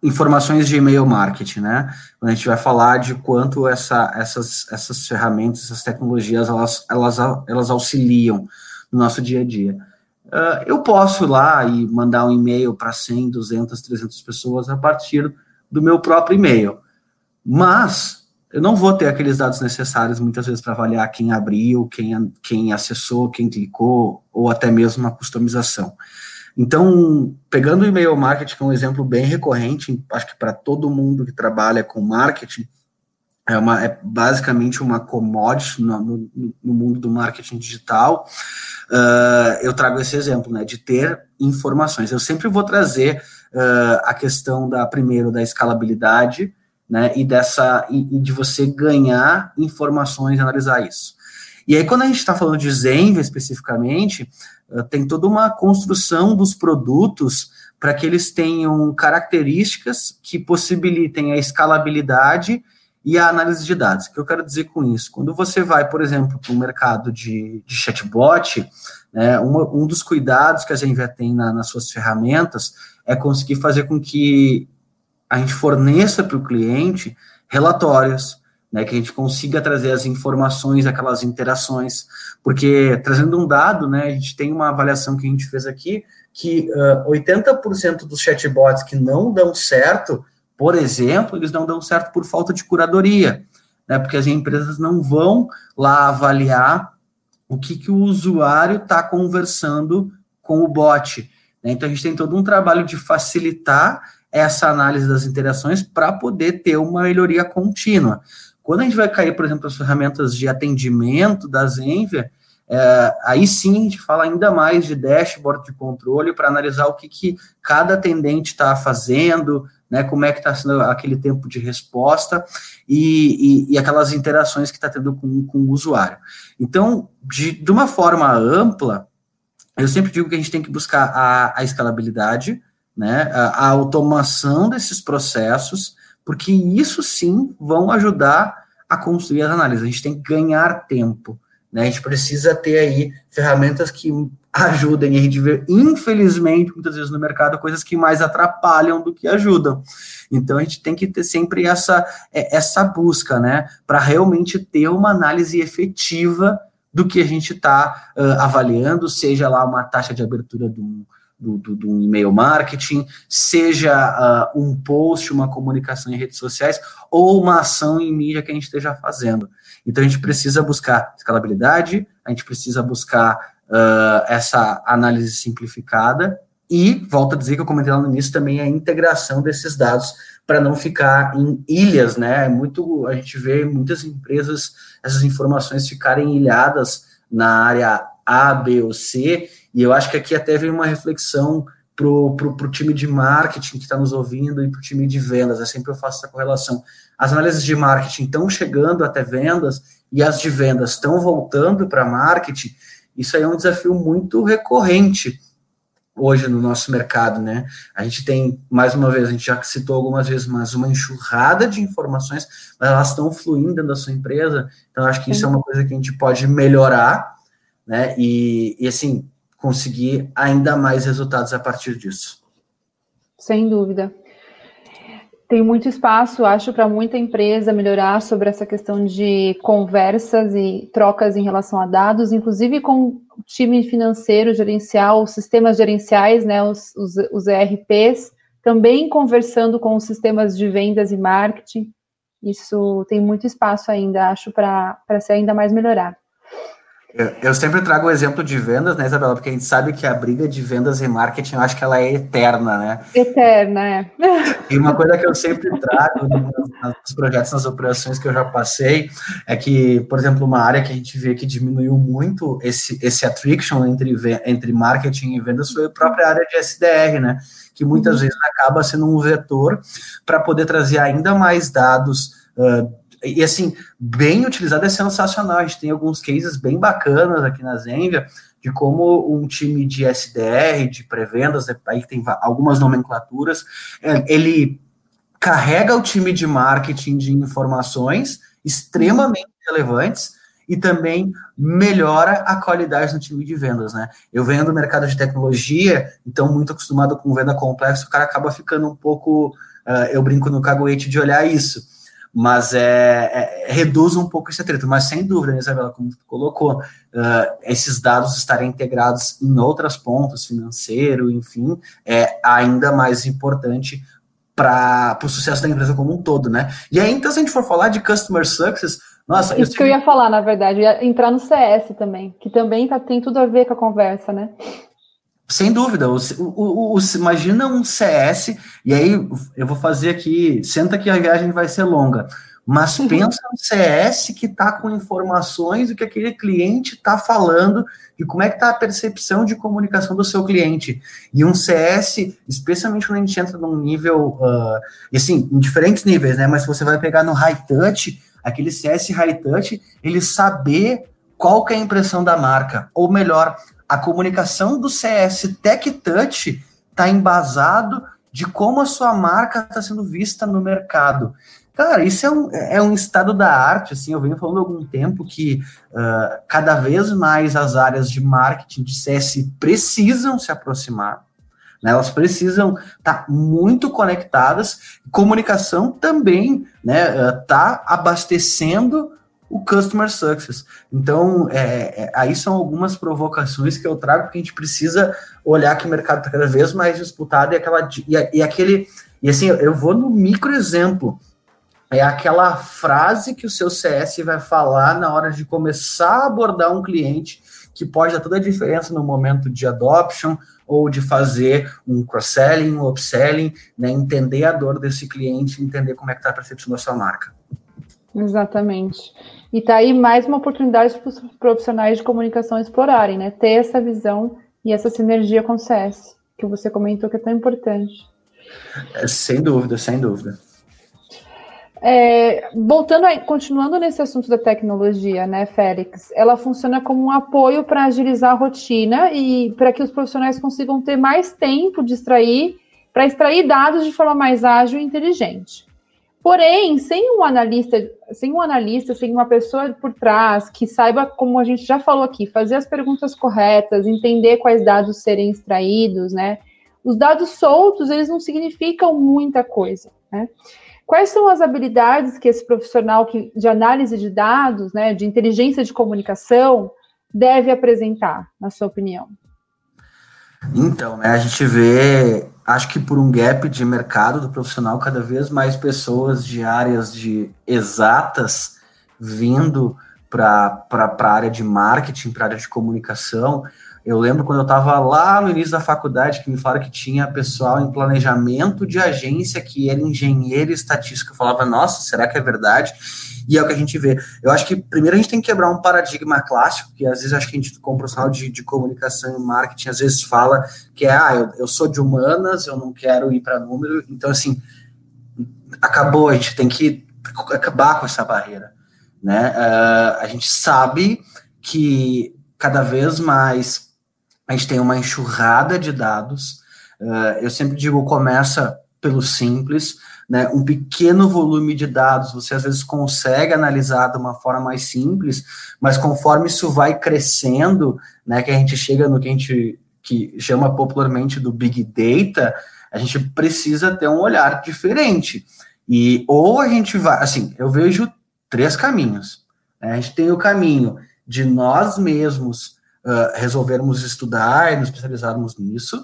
informações de e-mail marketing, né? Quando a gente vai falar de quanto essa, essas, essas ferramentas, essas tecnologias, elas, elas, elas auxiliam no nosso dia a dia. Uh, eu posso ir lá e mandar um e-mail para 100, 200, 300 pessoas a partir do meu próprio e-mail. Mas eu não vou ter aqueles dados necessários muitas vezes para avaliar quem abriu, quem, quem acessou, quem clicou, ou até mesmo uma customização. Então, pegando o e-mail marketing, que é um exemplo bem recorrente, acho que para todo mundo que trabalha com marketing, é, uma, é basicamente uma commodity no, no, no mundo do marketing digital. Uh, eu trago esse exemplo, né, de ter informações. Eu sempre vou trazer uh, a questão da, primeiro, da escalabilidade, né, e dessa e, e de você ganhar informações e analisar isso. E aí, quando a gente está falando de Zenvia especificamente, uh, tem toda uma construção dos produtos para que eles tenham características que possibilitem a escalabilidade e a análise de dados. O que eu quero dizer com isso? Quando você vai, por exemplo, para o mercado de, de chatbot, né, um, um dos cuidados que a Zenvia tem na, nas suas ferramentas é conseguir fazer com que a gente forneça para o cliente relatórios, né, que a gente consiga trazer as informações, aquelas interações, porque trazendo um dado, né, a gente tem uma avaliação que a gente fez aqui, que uh, 80% dos chatbots que não dão certo, por exemplo, eles não dão certo por falta de curadoria, né, porque as empresas não vão lá avaliar o que, que o usuário está conversando com o bot. Né, então a gente tem todo um trabalho de facilitar essa análise das interações para poder ter uma melhoria contínua. Quando a gente vai cair, por exemplo, as ferramentas de atendimento da Zenvia, é, aí sim a gente fala ainda mais de dashboard de controle para analisar o que, que cada atendente está fazendo, né, como é que está sendo aquele tempo de resposta e, e, e aquelas interações que está tendo com, com o usuário. Então, de, de uma forma ampla, eu sempre digo que a gente tem que buscar a, a escalabilidade, né, a, a automação desses processos, porque isso sim vão ajudar a construir as análises. A gente tem que ganhar tempo. Né? A gente precisa ter aí ferramentas que ajudem. A gente vê, infelizmente, muitas vezes no mercado, coisas que mais atrapalham do que ajudam. Então, a gente tem que ter sempre essa, é, essa busca, né? Para realmente ter uma análise efetiva do que a gente está uh, avaliando, seja lá uma taxa de abertura de um, do, do, do e-mail marketing, seja uh, um post, uma comunicação em redes sociais, ou uma ação em mídia que a gente esteja fazendo. Então a gente precisa buscar escalabilidade, a gente precisa buscar uh, essa análise simplificada e, volto a dizer que eu comentei lá no início, também a integração desses dados para não ficar em ilhas, né? É muito, a gente vê muitas empresas, essas informações ficarem ilhadas na área A, B ou C, e eu acho que aqui até vem uma reflexão para o time de marketing que está nos ouvindo e para o time de vendas. É sempre eu faço essa correlação. As análises de marketing estão chegando até vendas e as de vendas estão voltando para marketing. Isso aí é um desafio muito recorrente hoje no nosso mercado, né? A gente tem, mais uma vez, a gente já citou algumas vezes, mas uma enxurrada de informações, mas elas estão fluindo dentro da sua empresa, então acho que isso é uma coisa que a gente pode melhorar, né? E, e assim, conseguir ainda mais resultados a partir disso. Sem dúvida. Tem muito espaço, acho, para muita empresa melhorar sobre essa questão de conversas e trocas em relação a dados, inclusive com o time financeiro gerencial, os sistemas gerenciais, né, os, os, os ERPs, também conversando com os sistemas de vendas e marketing. Isso tem muito espaço ainda, acho, para ser ainda mais melhorado. Eu, sempre trago o exemplo de vendas, né, Isabela? Porque a gente sabe que a briga de vendas e marketing, eu acho que ela é eterna, né? Eterna, é. E uma coisa que eu sempre trago nos projetos, nas operações que eu já passei, é que, por exemplo, uma área que a gente vê que diminuiu muito esse, esse attrition entre, entre marketing e vendas foi a própria área de SDR, né? Que muitas uhum. vezes acaba sendo um vetor para poder trazer ainda mais dados. Uh, e assim, bem utilizado é sensacional. A gente tem alguns cases bem bacanas aqui na Zenvia de como um time de SDR, de pré-vendas, aí tem algumas nomenclaturas, é, ele carrega o time de marketing de informações extremamente relevantes e também melhora a qualidade no time de vendas, né? Eu venho do mercado de tecnologia, então muito acostumado com venda complexa, o cara acaba ficando um pouco, uh, eu brinco no cagoete de olhar isso mas é, é, reduz um pouco esse atrito. Mas sem dúvida, né, Isabela, como tu colocou, uh, esses dados estarem integrados em outras pontas, financeiro, enfim, é ainda mais importante para o sucesso da empresa como um todo, né? E aí, então, se a gente for falar de customer success, nossa, isso eu que eu ia falar, na verdade, ia entrar no CS também, que também tá, tem tudo a ver com a conversa, né? Sem dúvida, o, o, o, imagina um CS, e aí eu vou fazer aqui, senta que a viagem vai ser longa, mas uhum. pensa no CS que está com informações do que aquele cliente está falando e como é que está a percepção de comunicação do seu cliente. E um CS, especialmente quando a gente entra num nível, uh, e assim, em diferentes níveis, né? Mas se você vai pegar no high touch, aquele CS high touch, ele saber qual que é a impressão da marca, ou melhor, a comunicação do CS Tech Touch está embasado de como a sua marca está sendo vista no mercado. Cara, isso é um, é um estado da arte, assim, eu venho falando há algum tempo que uh, cada vez mais as áreas de marketing de CS precisam se aproximar, né, elas precisam estar tá muito conectadas, comunicação também, né, uh, abastecendo o Customer Success. Então, é, é, aí são algumas provocações que eu trago, porque a gente precisa olhar que o mercado está cada vez mais disputado e, aquela, e, e aquele. E assim, eu vou no micro exemplo. É aquela frase que o seu CS vai falar na hora de começar a abordar um cliente, que pode dar toda a diferença no momento de adoption ou de fazer um cross-selling, um upselling, né, entender a dor desse cliente, entender como é que está a percepção da sua marca. Exatamente. E está aí mais uma oportunidade para os profissionais de comunicação explorarem, né? Ter essa visão e essa sinergia com o CS, que você comentou que é tão importante. É, sem dúvida, sem dúvida. É, voltando, a, continuando nesse assunto da tecnologia, né, Félix? Ela funciona como um apoio para agilizar a rotina e para que os profissionais consigam ter mais tempo de extrair, para extrair dados de forma mais ágil e inteligente. Porém, sem um analista, sem um analista, sem uma pessoa por trás que saiba, como a gente já falou aqui, fazer as perguntas corretas, entender quais dados serem extraídos, né? Os dados soltos, eles não significam muita coisa, né? Quais são as habilidades que esse profissional de análise de dados, né, de inteligência de comunicação, deve apresentar, na sua opinião? Então, né, a gente vê acho que por um gap de mercado do profissional, cada vez mais pessoas de áreas de exatas vindo para a área de marketing, para a área de comunicação. Eu lembro quando eu estava lá no início da faculdade que me falaram que tinha pessoal em planejamento de agência que era engenheiro estatístico. Eu falava, nossa, será que é verdade? E é o que a gente vê. Eu acho que primeiro a gente tem que quebrar um paradigma clássico, que às vezes acho que a gente, como profissional de, de comunicação e marketing, às vezes fala que é, ah, eu, eu sou de humanas, eu não quero ir para número. Então, assim, acabou, a gente tem que acabar com essa barreira. Né? Uh, a gente sabe que cada vez mais a gente tem uma enxurrada de dados. Uh, eu sempre digo, começa pelo simples, né, um pequeno volume de dados, você às vezes consegue analisar de uma forma mais simples, mas conforme isso vai crescendo, né, que a gente chega no que a gente que chama popularmente do Big Data, a gente precisa ter um olhar diferente. E ou a gente vai, assim, eu vejo três caminhos. Né? A gente tem o caminho de nós mesmos uh, resolvermos estudar e nos especializarmos nisso.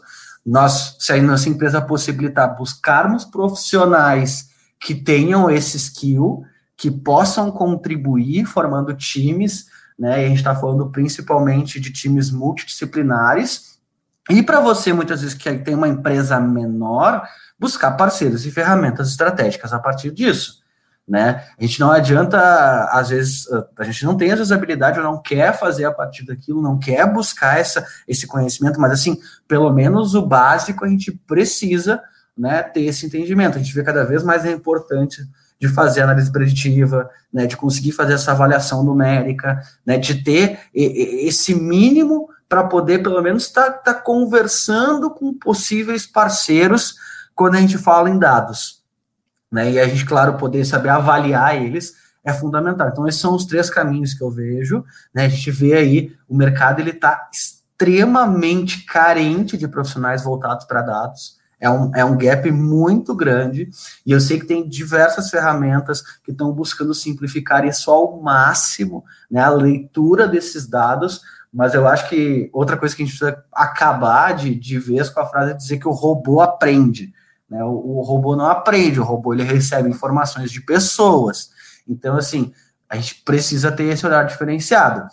Nós, se a nossa empresa possibilitar buscarmos profissionais que tenham esse skill, que possam contribuir formando times, né? E a gente está falando principalmente de times multidisciplinares. E para você, muitas vezes, que tem uma empresa menor, buscar parceiros e ferramentas estratégicas a partir disso né? A gente não adianta, às vezes, a gente não tem essa habilidade ou não quer fazer a partir daquilo, não quer buscar essa, esse conhecimento, mas assim, pelo menos o básico a gente precisa, né, ter esse entendimento. A gente vê cada vez mais a importância de fazer análise preditiva, né, de conseguir fazer essa avaliação numérica, né, de ter esse mínimo para poder, pelo menos, estar tá, tá conversando com possíveis parceiros quando a gente fala em dados né? E a gente, claro, poder saber avaliar eles é fundamental. Então, esses são os três caminhos que eu vejo, né? A gente vê aí o mercado ele está extremamente carente de profissionais voltados para dados. É um, é um gap muito grande, e eu sei que tem diversas ferramentas que estão buscando simplificar isso ao máximo, né, a leitura desses dados, mas eu acho que outra coisa que a gente precisa acabar de, de vez com a frase é dizer que o robô aprende. Né? O, o, robô não aprende, o robô ele recebe informações de pessoas. Então, assim, a gente precisa ter esse olhar diferenciado.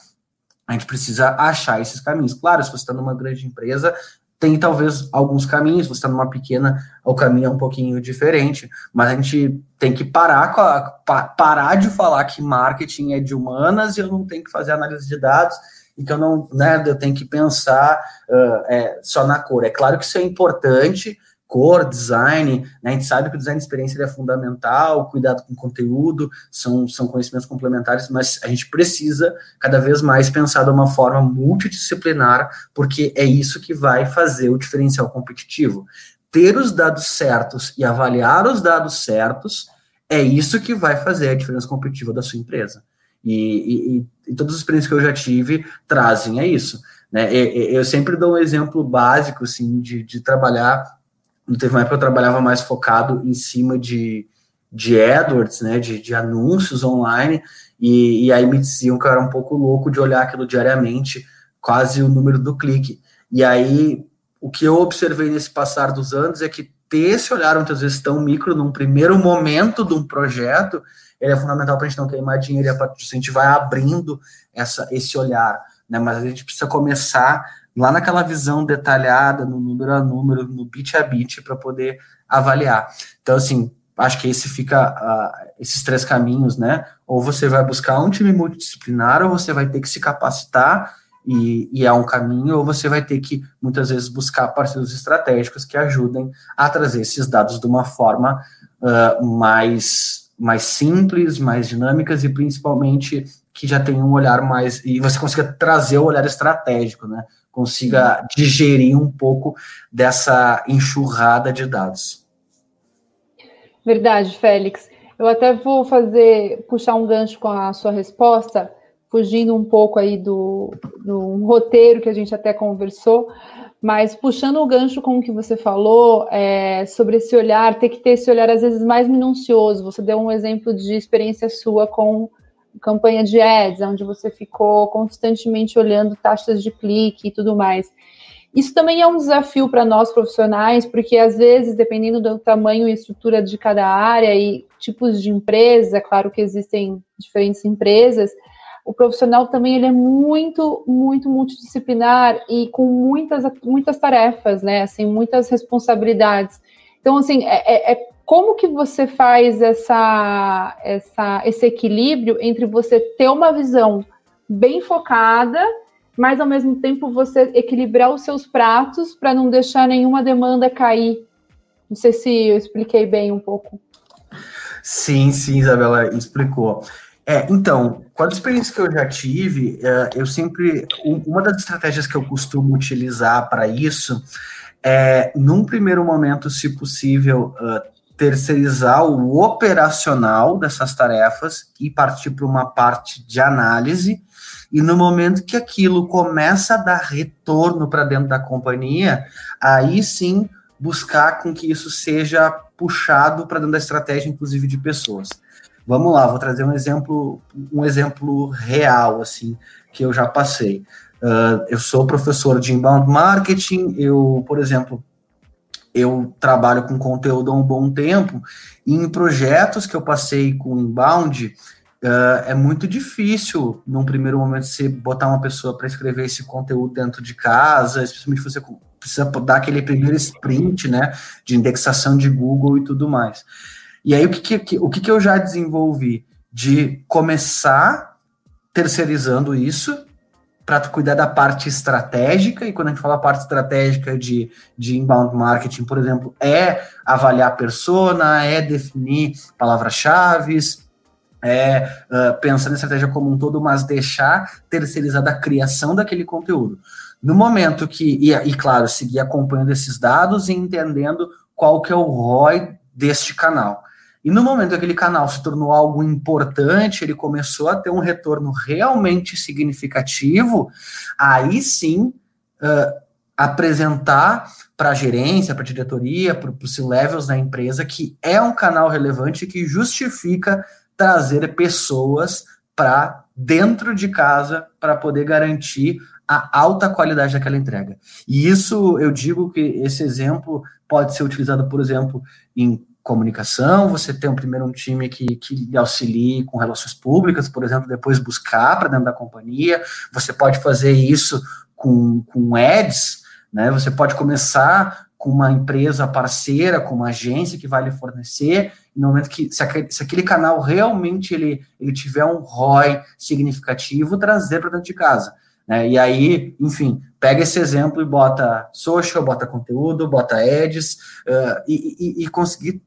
A gente precisa achar esses caminhos. Claro, se você está numa grande empresa, tem talvez alguns caminhos, você está numa pequena, o caminho é um pouquinho diferente, mas a gente tem que parar, a, pa, parar de falar que marketing é de humanas e eu não tenho que fazer análise de dados e que eu não, né, eu tenho que pensar uh, é, só na cor. É claro que isso é importante, cor, design, né? A gente sabe que o design de experiência é fundamental, cuidado com conteúdo, são, são conhecimentos complementares, mas a gente precisa cada vez mais pensar de uma forma multidisciplinar, porque é isso que vai fazer o diferencial competitivo. Ter os dados certos e avaliar os dados certos é isso que vai fazer a diferença competitiva da sua empresa. E, e, e todas as experiências que eu já tive trazem a isso. Né? Eu sempre dou um exemplo básico assim, de, de trabalhar teve uma época que eu trabalhava mais focado em cima de, de AdWords, né, de, de anúncios online, e, e aí me diziam que eu era um pouco louco de olhar aquilo diariamente, quase o número do clique. E aí, o que eu observei nesse passar dos anos é que ter esse olhar muitas vezes tão micro num primeiro momento de um projeto, ele é fundamental para a gente não queimar dinheiro disso a gente vai abrindo essa, esse olhar, né? Mas a gente precisa começar lá naquela visão detalhada, no número a número, no bit a bit, para poder avaliar. Então, assim, acho que esse fica uh, esses três caminhos, né? Ou você vai buscar um time multidisciplinar, ou você vai ter que se capacitar e, e é um caminho, ou você vai ter que muitas vezes buscar parceiros estratégicos que ajudem a trazer esses dados de uma forma uh, mais mais simples, mais dinâmicas e principalmente que já tem um olhar mais e você consiga trazer o olhar estratégico, né? Consiga digerir um pouco dessa enxurrada de dados. Verdade, Félix. Eu até vou fazer, puxar um gancho com a sua resposta, fugindo um pouco aí do, do um roteiro que a gente até conversou, mas puxando o gancho com o que você falou é, sobre esse olhar, ter que ter esse olhar às vezes mais minucioso. Você deu um exemplo de experiência sua com campanha de ads, onde você ficou constantemente olhando taxas de clique e tudo mais. Isso também é um desafio para nós profissionais, porque às vezes, dependendo do tamanho e estrutura de cada área e tipos de empresa, claro que existem diferentes empresas, o profissional também ele é muito, muito multidisciplinar e com muitas, muitas tarefas, né? Assim, muitas responsabilidades. Então, assim, é, é, é como que você faz essa, essa, esse equilíbrio entre você ter uma visão bem focada, mas ao mesmo tempo você equilibrar os seus pratos para não deixar nenhuma demanda cair? Não sei se eu expliquei bem um pouco. Sim, sim, Isabela explicou. É, então, com a experiência que eu já tive, é, eu sempre. Uma das estratégias que eu costumo utilizar para isso é, num primeiro momento, se possível, terceirizar o operacional dessas tarefas e partir para uma parte de análise. E no momento que aquilo começa a dar retorno para dentro da companhia, aí sim buscar com que isso seja puxado para dentro da estratégia, inclusive de pessoas. Vamos lá, vou trazer um exemplo, um exemplo real, assim, que eu já passei. Uh, eu sou professor de inbound marketing, eu, por exemplo, eu trabalho com conteúdo há um bom tempo, e em projetos que eu passei com inbound, uh, é muito difícil, num primeiro momento, você botar uma pessoa para escrever esse conteúdo dentro de casa, especialmente você precisa dar aquele primeiro sprint, né, de indexação de Google e tudo mais. E aí, o que, que, o que, que eu já desenvolvi? De começar terceirizando isso, para cuidar da parte estratégica, e quando a gente fala parte estratégica de, de inbound marketing, por exemplo, é avaliar a persona, é definir palavras-chave, é uh, pensar na estratégia como um todo, mas deixar terceirizada a criação daquele conteúdo. No momento que, e, e claro, seguir acompanhando esses dados e entendendo qual que é o ROI deste canal. E no momento que aquele canal se tornou algo importante, ele começou a ter um retorno realmente significativo, aí sim uh, apresentar para a gerência, para a diretoria, para os levels da empresa que é um canal relevante que justifica trazer pessoas para dentro de casa para poder garantir a alta qualidade daquela entrega. E isso eu digo que esse exemplo pode ser utilizado, por exemplo, em comunicação, você tem um primeiro um time que, que auxilie com relações públicas, por exemplo, depois buscar para dentro da companhia, você pode fazer isso com, com ads, né? Você pode começar com uma empresa parceira, com uma agência que vai lhe fornecer, no momento que, se aquele, se aquele canal realmente ele, ele tiver um ROI significativo, trazer para dentro de casa. Né? E aí, enfim, pega esse exemplo e bota social, bota conteúdo, bota ads, uh, e, e, e conseguir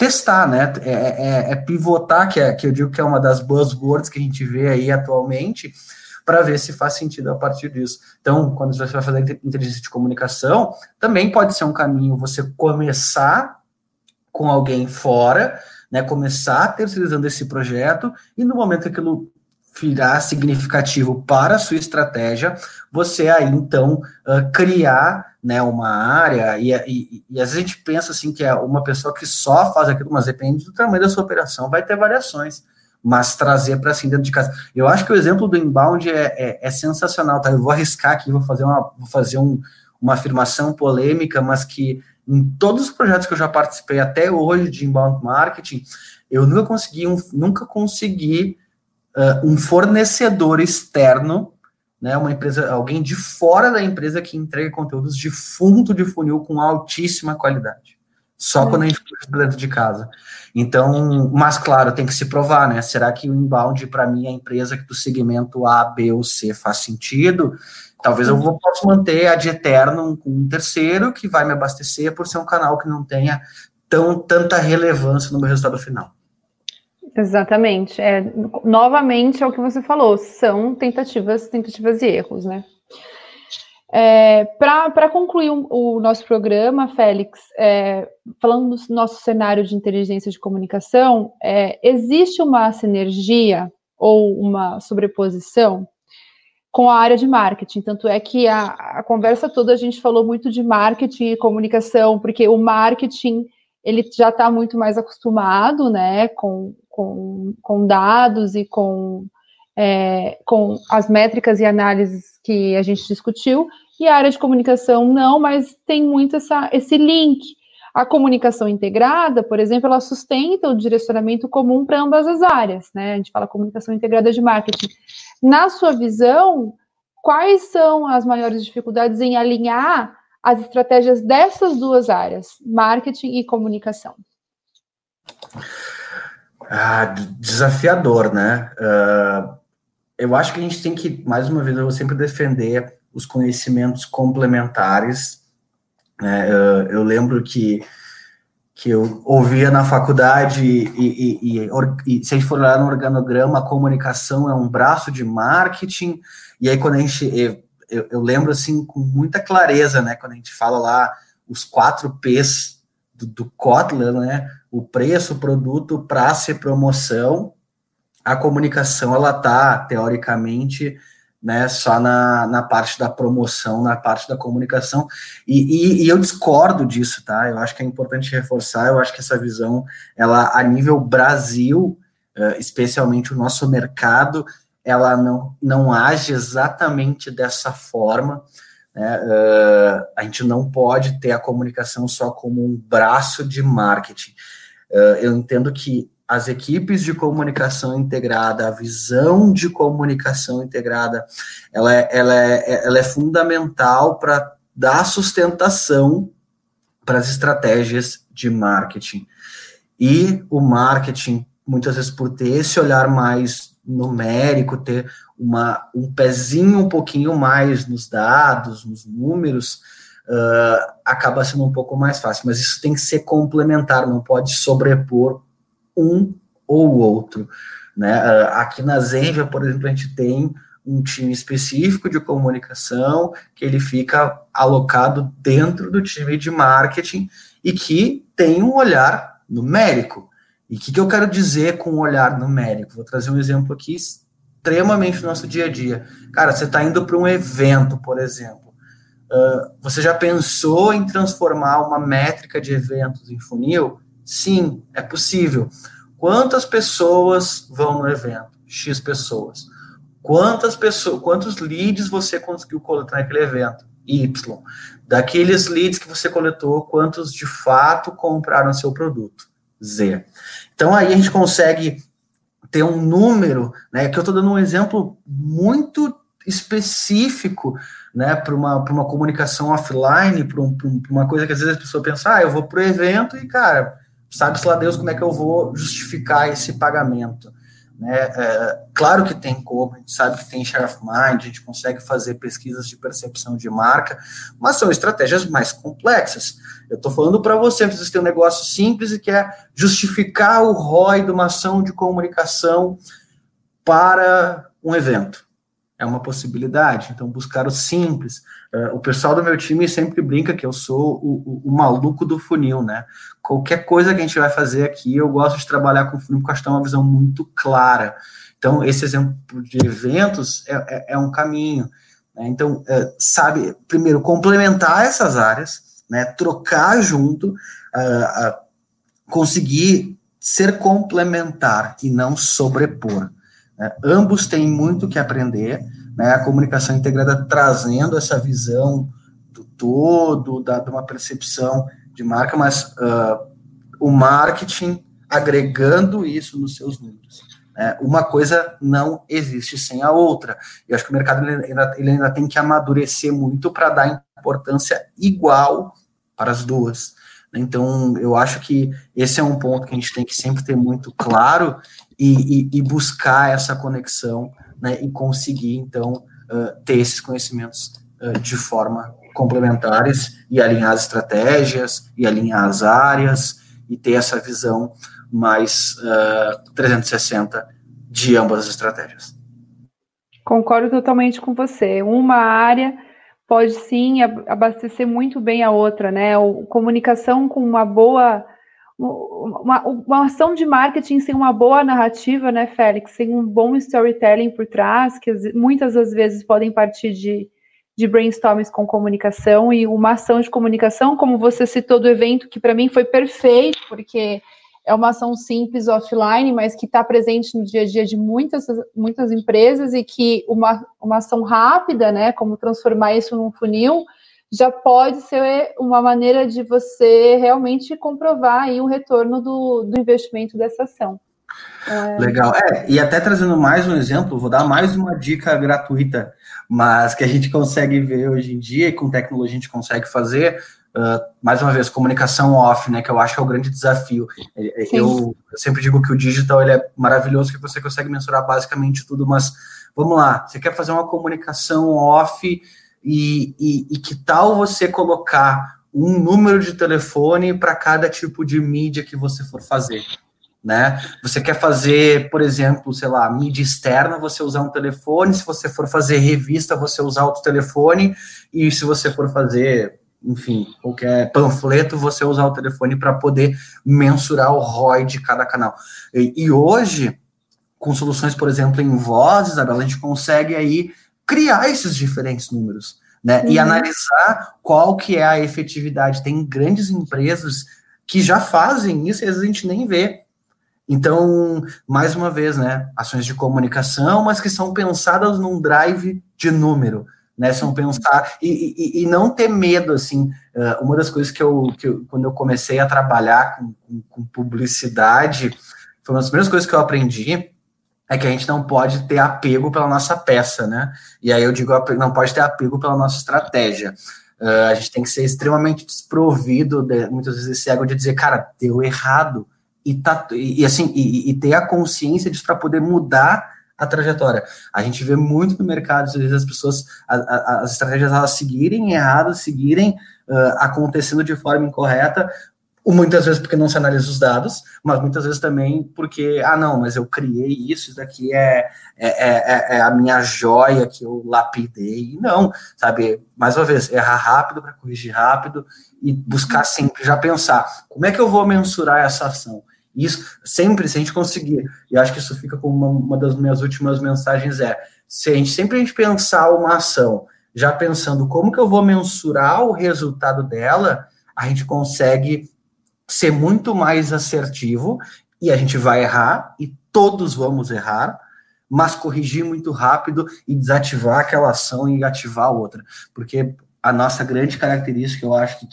testar, né? É, é, é, pivotar, que, é, que eu digo que é uma das buzzwords que a gente vê aí atualmente, para ver se faz sentido a partir disso. Então, quando você vai fazer inteligência de comunicação, também pode ser um caminho você começar com alguém fora, né? Começar terceirizando esse projeto, e no momento que aquilo virar significativo para a sua estratégia, você aí então uh, criar né, uma área, e, e, e, às vezes a gente pensa assim que é uma pessoa que só faz aquilo, mas depende do tamanho da sua operação, vai ter variações, mas trazer para assim dentro de casa. Eu acho que o exemplo do inbound é, é, é sensacional, tá? Eu vou arriscar aqui, vou fazer uma, vou fazer um, uma afirmação polêmica, mas que em todos os projetos que eu já participei até hoje de inbound marketing, eu nunca consegui, um, nunca consegui uh, um fornecedor externo, né, uma empresa, alguém de fora da empresa que entrega conteúdos de fundo de funil com altíssima qualidade. Só quando a gente puxa dentro de casa. Então, mas claro, tem que se provar, né? Será que o inbound, para mim, a empresa do segmento A, B ou C faz sentido? Talvez eu vou, possa manter a de eterno com um terceiro que vai me abastecer por ser um canal que não tenha tão, tanta relevância no meu resultado final. Exatamente. É, novamente é o que você falou, são tentativas, tentativas e erros, né? É, Para concluir o, o, nosso programa, Félix, é, falando do nosso cenário de inteligência de comunicação, é, existe uma sinergia ou uma sobreposição com a área de marketing. Tanto é que a, a conversa toda a gente falou muito de marketing e comunicação, porque o marketing ele já está muito mais acostumado né, com, com, com dados e com, é, com as métricas e análises que a gente discutiu, e a área de comunicação não, mas tem muito essa, esse link. A comunicação integrada, por exemplo, ela sustenta o direcionamento comum para ambas as áreas, né? A gente fala comunicação integrada de marketing. Na sua visão, quais são as maiores dificuldades em alinhar as estratégias dessas duas áreas, marketing e comunicação? Ah, desafiador, né? Uh, eu acho que a gente tem que, mais uma vez, eu vou sempre defender os conhecimentos complementares. Né? Uh, eu lembro que, que eu ouvia na faculdade, e, e, e, e, se a gente for olhar no organograma, a comunicação é um braço de marketing, e aí quando a gente. Eu, eu lembro assim com muita clareza, né? Quando a gente fala lá os quatro P's do, do Kotler, né? O preço, produto, praça e promoção. A comunicação, ela tá, teoricamente, né, só na, na parte da promoção, na parte da comunicação, e, e, e, eu discordo disso, tá? Eu acho que é importante reforçar, eu acho que essa visão, ela, a nível Brasil, uh, especialmente o nosso mercado, ela não, não age exatamente dessa forma, né? Uh, a gente não pode ter a comunicação só como um braço de marketing. Uh, eu entendo que as equipes de comunicação integrada, a visão de comunicação integrada, ela é, ela é, ela é fundamental para dar sustentação para as estratégias de marketing. E o marketing, muitas vezes, por ter esse olhar mais numérico, ter uma, um pezinho um pouquinho mais nos dados, nos números, uh, acaba sendo um pouco mais fácil. Mas isso tem que ser complementar, não pode sobrepor um ou outro. Né? Uh, aqui na Zenvia, por exemplo, a gente tem um time específico de comunicação que ele fica alocado dentro do time de marketing e que tem um olhar numérico. E o que, que eu quero dizer com um olhar numérico? Vou trazer um exemplo aqui extremamente no nosso dia a dia. Cara, você está indo para um evento, por exemplo. Uh, você já pensou em transformar uma métrica de eventos em funil? Sim, é possível. Quantas pessoas vão no evento? X pessoas. Quantas pessoas, quantos leads você conseguiu coletar naquele evento? Y. Daqueles leads que você coletou, quantos de fato compraram seu produto? Z. Então aí a gente consegue ter um número, né? Que eu estou dando um exemplo muito específico, né, para uma, uma comunicação offline, para um, uma coisa que às vezes a pessoa pensa, ah, eu vou para o evento e, cara, sabe-se lá Deus como é que eu vou justificar esse pagamento. Né? É, claro que tem como, a gente sabe que tem share of mind, a gente consegue fazer pesquisas de percepção de marca, mas são estratégias mais complexas. Eu estou falando para você, você tem um negócio simples e quer justificar o ROI de uma ação de comunicação para um evento é uma possibilidade. Então, buscar o simples. Uh, o pessoal do meu time sempre brinca que eu sou o, o, o, maluco do funil, né? Qualquer coisa que a gente vai fazer aqui, eu gosto de trabalhar com funil porque acho que tem uma visão muito clara. Então, esse exemplo de eventos é, é, é um caminho. Né? Então, uh, sabe, primeiro, complementar essas áreas, né? trocar junto, uh, conseguir ser complementar e não sobrepor. Né? Ambos têm muito que aprender, né? a comunicação integrada trazendo essa visão do todo, da, de uma percepção de marca, mas uh, o marketing agregando isso nos seus números. Né? Uma coisa não existe sem a outra. E acho que o mercado ele ainda, ele ainda tem que amadurecer muito para dar importância igual para as duas. Então, eu acho que esse é um ponto que a gente tem que sempre ter muito claro e, e, e buscar essa conexão né, e conseguir, então, uh, ter esses conhecimentos uh, de forma complementares e alinhar as estratégias e alinhar as áreas e ter essa visão mais uh, 360 de ambas as estratégias. Concordo totalmente com você. Uma área pode sim abastecer muito bem a outra, né? O, comunicação com uma boa uma, uma, ação de marketing sem uma boa narrativa, né, Félix? Sem um bom storytelling por trás, que muitas das vezes podem partir de, de brainstorms com comunicação e uma ação de comunicação, como você citou do evento, que para mim foi perfeito, porque é uma ação simples offline, mas que está presente no dia a dia de muitas, muitas empresas e que uma, uma ação rápida, né, como transformar isso num funil, já pode ser uma maneira de você realmente comprovar aí o retorno do, do investimento dessa ação. É... Legal. É, e até trazendo mais um exemplo, vou dar mais uma dica gratuita, mas que a gente consegue ver hoje em dia e com tecnologia a gente consegue fazer. Uh, mais uma vez, comunicação off, né? Que eu acho que é o grande desafio. É, é, eu, eu, sempre digo que o digital ele é maravilhoso, que você consegue mensurar basicamente tudo, mas vamos lá, você quer fazer uma comunicação off e, e, e que tal você colocar um número de telefone para cada tipo de mídia que você for fazer? Né? Você quer fazer, por exemplo, sei lá, mídia externa, você usar um telefone, se você for fazer revista, você usar outro telefone, e se você for fazer, enfim, qualquer panfleto, você usar o telefone para poder mensurar o ROI de cada canal. E, e, hoje, com soluções, por exemplo, em voz, Isabela, a gente consegue aí criar esses diferentes números, né? Uhum. E analisar qual que é a efetividade. Tem grandes empresas que já fazem isso e às vezes a gente nem vê. Então, mais uma vez, né? Ações de comunicação, mas que são pensadas num drive de número, né? São pensar e, e, e não ter medo, assim. Uh, uma das coisas que eu, que eu, quando eu comecei a trabalhar com, com, com publicidade, foi uma das primeiras coisas que eu aprendi é que a gente não pode ter apego pela nossa peça, né? E aí eu digo, não pode ter apego pela nossa estratégia. Uh, a gente tem que ser extremamente desprovido, de, muitas vezes, esse ego de dizer, cara, deu errado. E, tá, e, e assim, e, e, ter a consciência disso para poder mudar a trajetória. A gente vê muito no mercado, às vezes, as pessoas, a, a, as estratégias, elas seguirem errado, seguirem uh, acontecendo de forma incorreta, muitas vezes porque não se analisa os dados, mas muitas vezes também porque, ah, não, mas eu criei isso, isso daqui é, é, é, é a minha joia que eu lapidei. Não, sabe? Mais uma vez, errar rápido para corrigir rápido e buscar sempre já pensar como é que eu vou mensurar essa ação. Isso sempre, se a gente conseguir, e acho que isso fica como uma, uma das minhas últimas mensagens é, se a gente sempre a gente pensar uma ação, já pensando como que eu vou mensurar o resultado dela, a gente consegue ser muito mais assertivo e a gente vai errar e todos vamos errar, mas corrigir muito rápido e desativar aquela ação e ativar outra, porque a nossa grande característica, eu acho que,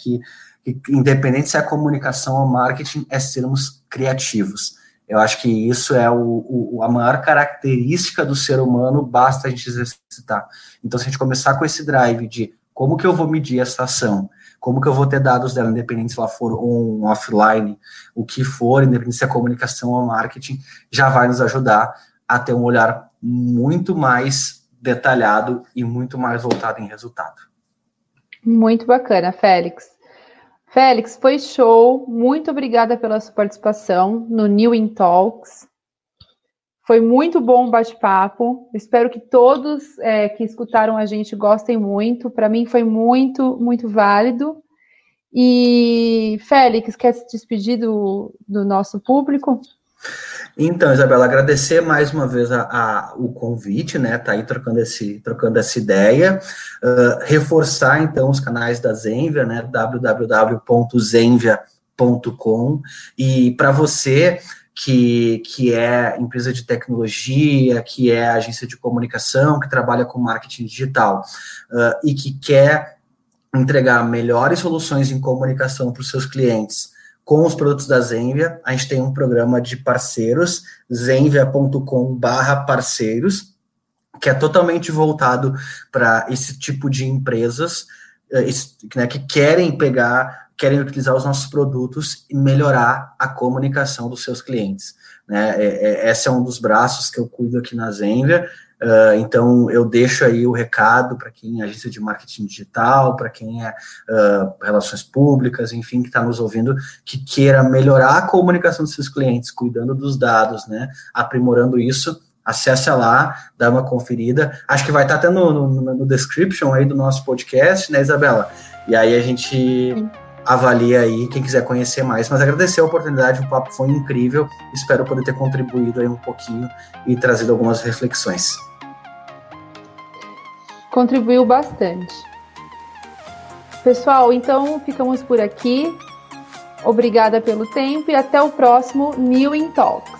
que independente se é comunicação ou marketing, é sermos criativos. Eu acho que isso é o, o, a maior característica do ser humano, basta a gente exercitar. Então, se a gente começar com esse drive de como que eu vou medir essa ação, como que eu vou ter dados dela, independente se ela for on, offline, o que for, independente se é comunicação ou marketing, já vai nos ajudar a ter um olhar muito mais detalhado e muito mais voltado em resultado. Muito bacana, Félix. Félix, foi show. Muito obrigada pela sua participação no New in Talks. Foi muito bom o bate-papo. Espero que todos é, que escutaram a gente gostem muito. Para mim foi muito, muito válido. E Félix, quer se despedir do, do nosso público? Então, Isabela, agradecer mais uma vez a, a, o convite, né? Tá aí trocando, esse, trocando essa ideia. Uh, reforçar, então, os canais da Zenvia, né? www.zenvia.com. E para você que, que é empresa de tecnologia, que é agência de comunicação, que trabalha com marketing digital uh, e que quer entregar melhores soluções em comunicação para os seus clientes com os produtos da Zenvia, a gente tem um programa de parceiros, zenvia.com/parceiros, que é totalmente voltado para esse tipo de empresas esse, né, que querem pegar querem utilizar os nossos produtos e melhorar a comunicação dos seus clientes. Né? É, é, esse é um dos braços que eu cuido aqui na Zenvia. Uh, então, eu deixo aí o recado para quem é agência de marketing digital, para quem é uh, relações públicas, enfim, que está nos ouvindo, que queira melhorar a comunicação dos seus clientes, cuidando dos dados, né? aprimorando isso acesse lá, dá uma conferida. Acho que vai estar tá até no, no, no, description aí do nosso podcast, né, Isabela? E aí a gente Sim avalia aí quem quiser conhecer mais. Mas agradecer a oportunidade, o papo foi incrível. Espero poder ter contribuído aí um pouquinho e trazido algumas reflexões. Contribuiu bastante. Pessoal, então ficamos por aqui. Obrigada pelo tempo e até o próximo New in Talks.